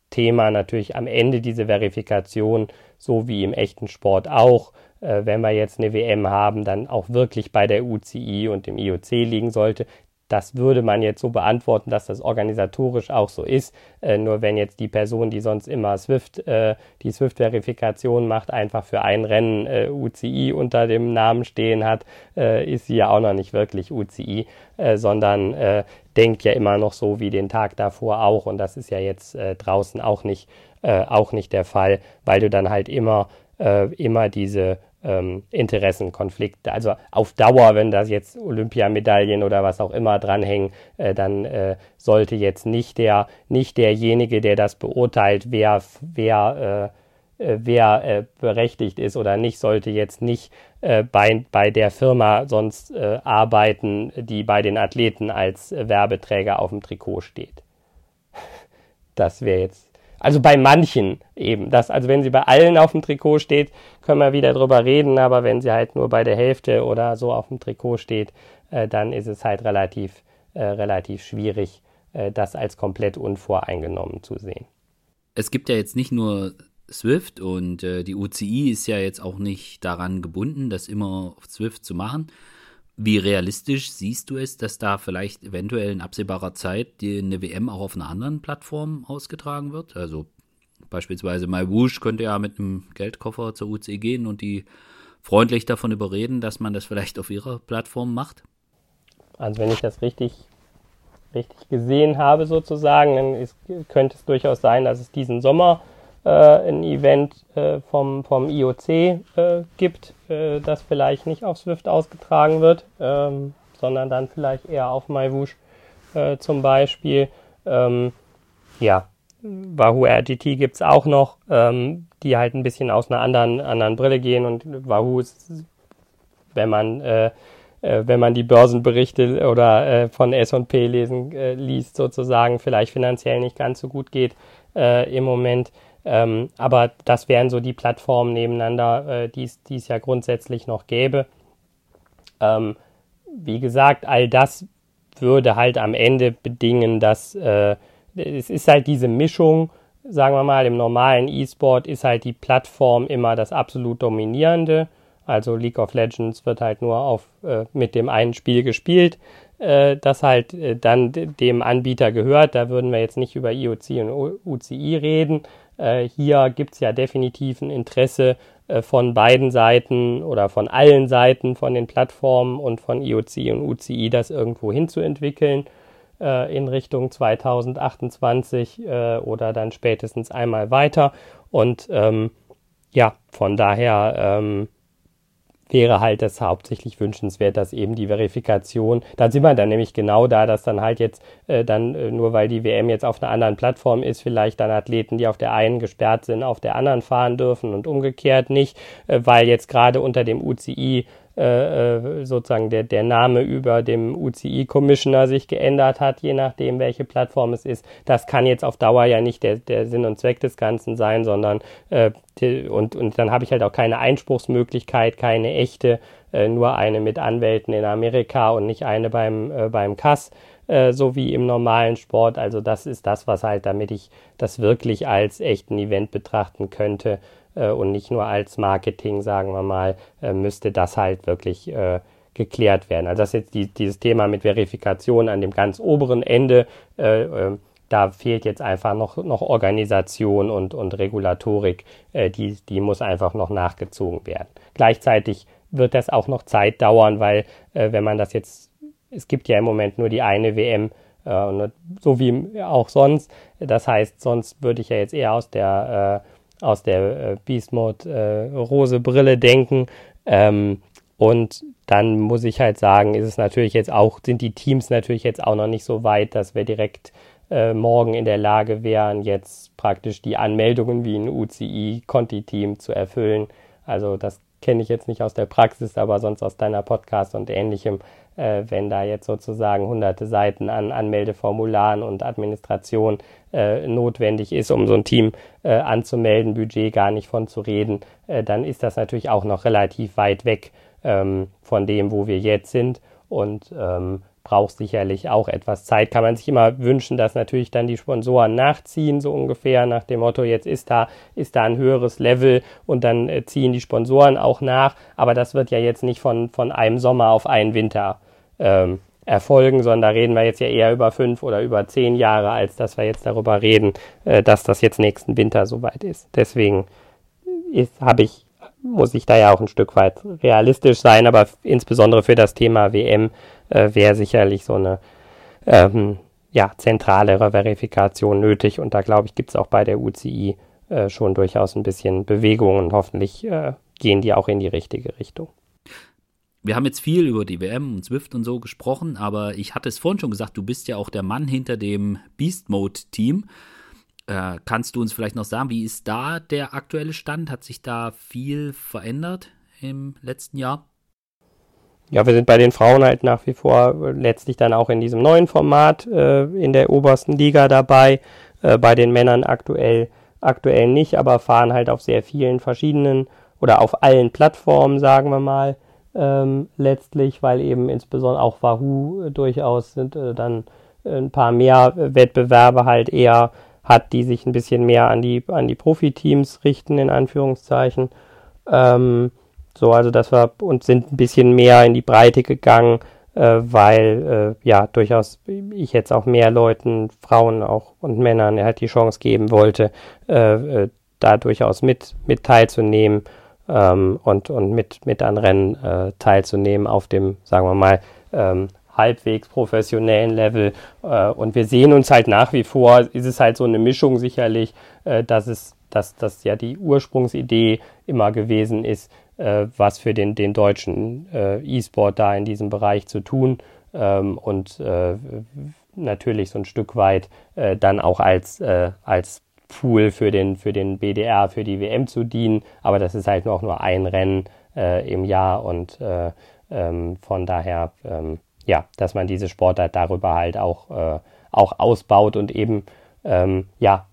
Thema natürlich am Ende diese Verifikation, so wie im echten Sport auch, äh, wenn wir jetzt eine WM haben, dann auch wirklich bei der UCI und dem IOC liegen sollte. Das würde man jetzt so beantworten, dass das organisatorisch auch so ist. Äh, nur wenn jetzt die Person, die sonst immer Swift, äh, die Swift-Verifikation macht, einfach für ein Rennen äh, UCI unter dem Namen stehen hat, äh, ist sie ja auch noch nicht wirklich UCI, äh, sondern äh, denkt ja immer noch so wie den Tag davor auch. Und das ist ja jetzt draußen auch nicht, auch nicht der Fall, weil du dann halt immer, immer diese ähm, Interessenkonflikte. Also auf Dauer, wenn da jetzt Olympiamedaillen oder was auch immer dranhängen, äh, dann äh, sollte jetzt nicht der, nicht derjenige, der das beurteilt, wer, wer, äh, äh wer äh, berechtigt ist oder nicht, sollte jetzt nicht äh, bei, bei der Firma sonst arbeiten, die bei den Athleten als Werbeträger auf dem Trikot steht. Das wäre jetzt also bei manchen eben. Das, also wenn sie bei allen auf dem Trikot steht, können wir wieder drüber reden, aber wenn sie halt nur bei der Hälfte oder so auf dem Trikot steht, äh, dann ist es halt relativ, äh, relativ schwierig, äh, das als komplett unvoreingenommen zu sehen. Es gibt ja jetzt nicht nur Swift und äh, die UCI ist ja jetzt auch nicht daran gebunden, das immer auf Swift zu machen. Wie realistisch siehst du es, dass da vielleicht eventuell in absehbarer Zeit die, eine WM auch auf einer anderen Plattform ausgetragen wird? Also beispielsweise MyWoosh könnte ja mit einem Geldkoffer zur UC gehen und die freundlich davon überreden, dass man das vielleicht auf ihrer Plattform macht? Also wenn ich das richtig, richtig gesehen habe sozusagen, dann ist, könnte es durchaus sein, dass es diesen Sommer ein Event äh, vom, vom IOC äh, gibt, äh, das vielleicht nicht auf Swift ausgetragen wird, ähm, sondern dann vielleicht eher auf MyWoosh äh, zum Beispiel. Ähm, ja, Wahoo RGT gibt es auch noch, ähm, die halt ein bisschen aus einer anderen, anderen Brille gehen und Wahoo ist, wenn man äh, wenn man die Börsenberichte oder äh, von S&P lesen äh, liest sozusagen vielleicht finanziell nicht ganz so gut geht äh, im Moment Ähm, aber das wären so die Plattformen nebeneinander, äh, die es ja grundsätzlich noch gäbe. Ähm, wie gesagt, all das würde halt am Ende bedingen, dass äh, es ist halt diese Mischung, sagen wir mal, im normalen E-Sport ist halt die Plattform immer das absolut dominierende. Also League of Legends wird halt nur auf, äh, mit dem einen Spiel gespielt, äh, das halt äh, dann dem Anbieter gehört. Da würden wir jetzt nicht über IOC und UCI reden. Äh, hier gibt es ja definitiv ein Interesse äh, von beiden Seiten oder von allen Seiten von den Plattformen und von IOC und UCI das irgendwo hinzuentwickeln äh, in Richtung 2028 äh, oder dann spätestens einmal weiter. Und ähm, ja, von daher ähm, wäre halt das hauptsächlich wünschenswert, dass eben die Verifikation, da sind wir dann nämlich genau da, dass dann halt jetzt äh, dann äh, nur weil die WM jetzt auf einer anderen Plattform ist, vielleicht dann Athleten, die auf der einen gesperrt sind, auf der anderen fahren dürfen und umgekehrt nicht, äh, weil jetzt gerade unter dem UCI äh, äh, sozusagen der, der Name über dem UCI-Commissioner sich geändert hat, je nachdem, welche Plattform es ist. Das kann jetzt auf Dauer ja nicht der, der Sinn und Zweck des Ganzen sein, sondern äh, die, und, und dann habe ich halt auch keine Einspruchsmöglichkeit, keine echte, äh, nur eine mit Anwälten in Amerika und nicht eine beim, äh, beim Kass äh, so wie im normalen Sport. Also das ist das, was halt, damit ich das wirklich als echten Event betrachten könnte, und nicht nur als Marketing, sagen wir mal, äh, müsste das halt wirklich äh, geklärt werden. Also das ist jetzt die, dieses Thema mit Verifikation an dem ganz oberen Ende. Äh, äh, da fehlt jetzt einfach noch, noch Organisation und, und Regulatorik, äh, die, die muss einfach noch nachgezogen werden. Gleichzeitig wird das auch noch Zeit dauern, weil äh, wenn man das jetzt, es gibt ja im Moment nur die eine WM, äh, so wie auch sonst. Das heißt, sonst würde ich ja jetzt eher aus der äh, aus der äh, Beast Mode äh, Rose Brille denken. Ähm, und dann muss ich halt sagen, ist es natürlich jetzt auch, sind die Teams natürlich jetzt auch noch nicht so weit, dass wir direkt äh, morgen in der Lage wären, jetzt praktisch die Anmeldungen wie ein UCI-Conti-Team zu erfüllen. Also das kenne ich jetzt nicht aus der Praxis, aber sonst aus deiner Podcast und ähnlichem, äh, wenn da jetzt sozusagen hunderte Seiten an Anmeldeformularen und Administration äh, notwendig ist, um so ein Team äh, anzumelden, Budget gar nicht von zu reden, äh, dann ist das natürlich auch noch relativ weit weg ähm, von dem, wo wir jetzt sind. Und ähm, braucht sicherlich auch etwas Zeit. Kann man sich immer wünschen, dass natürlich dann die Sponsoren nachziehen, so ungefähr nach dem Motto, jetzt ist da, ist da ein höheres Level und dann äh, ziehen die Sponsoren auch nach. Aber das wird ja jetzt nicht von, von einem Sommer auf einen Winter ähm, erfolgen, sondern da reden wir jetzt ja eher über fünf oder über zehn Jahre, als dass wir jetzt darüber reden, äh, dass das jetzt nächsten Winter soweit ist. Deswegen habe ich muss ich da ja auch ein Stück weit realistisch sein, aber insbesondere für das Thema WM äh, wäre sicherlich so eine ähm, ja, zentralere Verifikation nötig und da glaube ich, gibt es auch bei der UCI äh, schon durchaus ein bisschen Bewegung und hoffentlich äh, gehen die auch in die richtige Richtung. Wir haben jetzt viel über die WM und Swift und so gesprochen, aber ich hatte es vorhin schon gesagt, du bist ja auch der Mann hinter dem Beast Mode Team. Äh, kannst du uns vielleicht noch sagen, wie ist da der aktuelle Stand? Hat sich da viel verändert im letzten Jahr? Ja, wir sind bei den Frauen halt nach wie vor letztlich dann auch in diesem neuen Format äh, in der obersten Liga dabei. Äh, bei den Männern aktuell, aktuell nicht, aber fahren halt auf sehr vielen verschiedenen oder auf allen Plattformen, sagen wir mal, ähm, letztlich, weil eben insbesondere auch Wahoo äh, durchaus sind äh, dann ein paar mehr Wettbewerbe halt eher hat, die sich ein bisschen mehr an die, an die Profiteams richten, in Anführungszeichen. Ähm, so, also dass wir uns sind ein bisschen mehr in die Breite gegangen, äh, weil äh, ja durchaus ich jetzt auch mehr Leuten, Frauen auch und Männern halt die Chance geben wollte, äh, äh, da durchaus mit, mit teilzunehmen ähm, und, und mit, mit an Rennen äh, teilzunehmen auf dem, sagen wir mal, ähm, halbwegs professionellen Level. Äh, und wir sehen uns halt nach wie vor, ist es halt so eine Mischung sicherlich, äh, dass es, dass das ja die Ursprungsidee immer gewesen ist, äh, was für den, den deutschen äh, E-Sport da in diesem Bereich zu tun. Ähm, und äh, natürlich so ein Stück weit äh, dann auch als, als Pool für den, für den BDR, für die WM zu dienen. Aber das ist halt noch nur ein Rennen im Jahr und ähm, von daher ähm, ja, dass man diese Sportart darüber halt auch, äh, auch ausbaut und eben ähm, ja,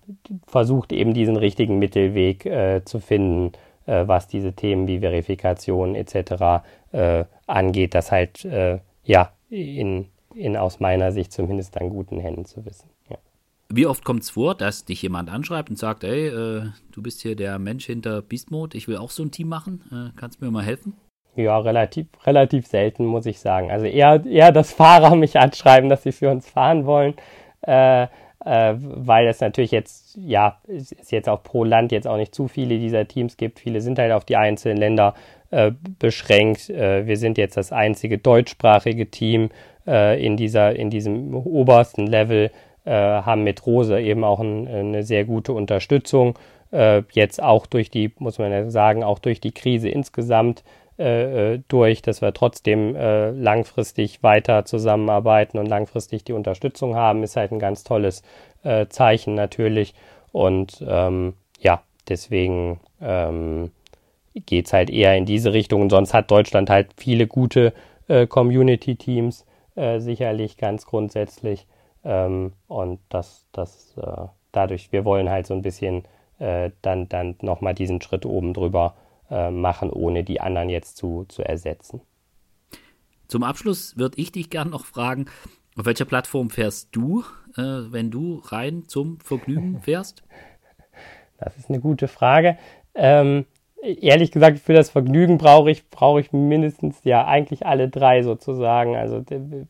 versucht eben diesen richtigen Mittelweg äh, zu finden, äh, was diese Themen wie Verifikation etc. Äh, angeht, das halt äh, ja in, in aus meiner Sicht zumindest an guten Händen zu wissen. Wie oft kommt es vor, dass dich jemand anschreibt und sagt, ey, äh, du bist hier der Mensch hinter Beast Mode, ich will auch so ein Team machen, äh, kannst du mir mal helfen? Ja, relativ, relativ selten, muss ich sagen. Also eher, eher, dass Fahrer mich anschreiben, dass sie für uns fahren wollen. Äh, äh, weil es natürlich jetzt, ja, es ist jetzt auch pro Land jetzt auch nicht zu viele dieser Teams gibt. Viele sind halt auf die einzelnen Länder äh, beschränkt. Äh, wir sind jetzt das einzige deutschsprachige Team in, dieser, in diesem obersten Level, haben mit Rose eben auch ein, eine sehr gute Unterstützung. Äh, jetzt auch durch die, muss man ja sagen, auch durch die Krise insgesamt äh, äh, durch, dass wir trotzdem äh, langfristig weiter zusammenarbeiten und langfristig die Unterstützung haben, ist halt ein ganz tolles äh, Zeichen natürlich. Und ähm, ja, deswegen ähm, geht es halt eher in diese Richtung. Und sonst hat Deutschland halt viele gute äh, Community-Teams, äh, sicherlich ganz grundsätzlich. Ähm, und das, das äh, dadurch, wir wollen halt so ein bisschen äh, dann, dann nochmal diesen Schritt oben drüber äh, machen, ohne die anderen jetzt zu, zu ersetzen. Zum Abschluss würde ich dich gerne noch fragen, auf welcher Plattform fährst du, äh, wenn du rein zum Vergnügen fährst? Das ist eine gute Frage. Ähm, ehrlich gesagt, für das Vergnügen brauche ich, brauche ich mindestens ja eigentlich alle drei sozusagen. Also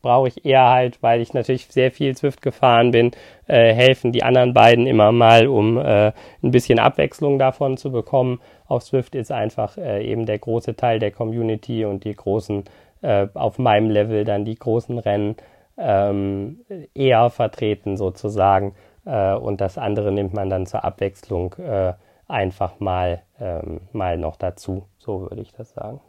brauche ich eher halt, weil ich natürlich sehr viel Zwift gefahren bin, äh, helfen die anderen beiden immer mal, um äh, ein bisschen Abwechslung davon zu bekommen. Auf Swift ist einfach äh, eben der große Teil der Community und die großen, äh, auf meinem Level dann die großen Rennen ähm, eher vertreten sozusagen. Äh, und das andere nimmt man dann zur Abwechslung äh, einfach mal, ähm, mal noch dazu. So würde ich das sagen.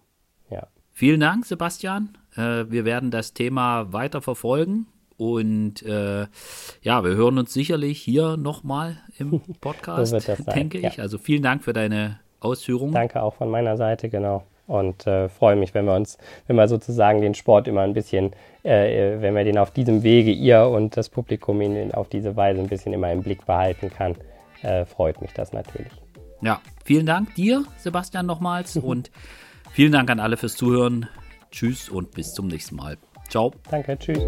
Ja. Vielen Dank, Sebastian. Äh, wir werden das Thema weiter verfolgen. Und äh, ja, wir hören uns sicherlich hier nochmal im Podcast, so denke ich. Ja. Also vielen Dank für deine Ausführungen. Danke auch von meiner Seite, genau. Und äh, freue mich, wenn wir uns, wenn wir sozusagen den Sport immer ein bisschen, äh, wenn wir den auf diesem Wege, ihr und das Publikum ihn auf diese Weise ein bisschen immer im Blick behalten kann, äh, freut mich das natürlich. Ja, vielen Dank dir, Sebastian, nochmals und vielen Dank an alle fürs Zuhören. Tschüss und bis zum nächsten Mal. Ciao. Danke, tschüss.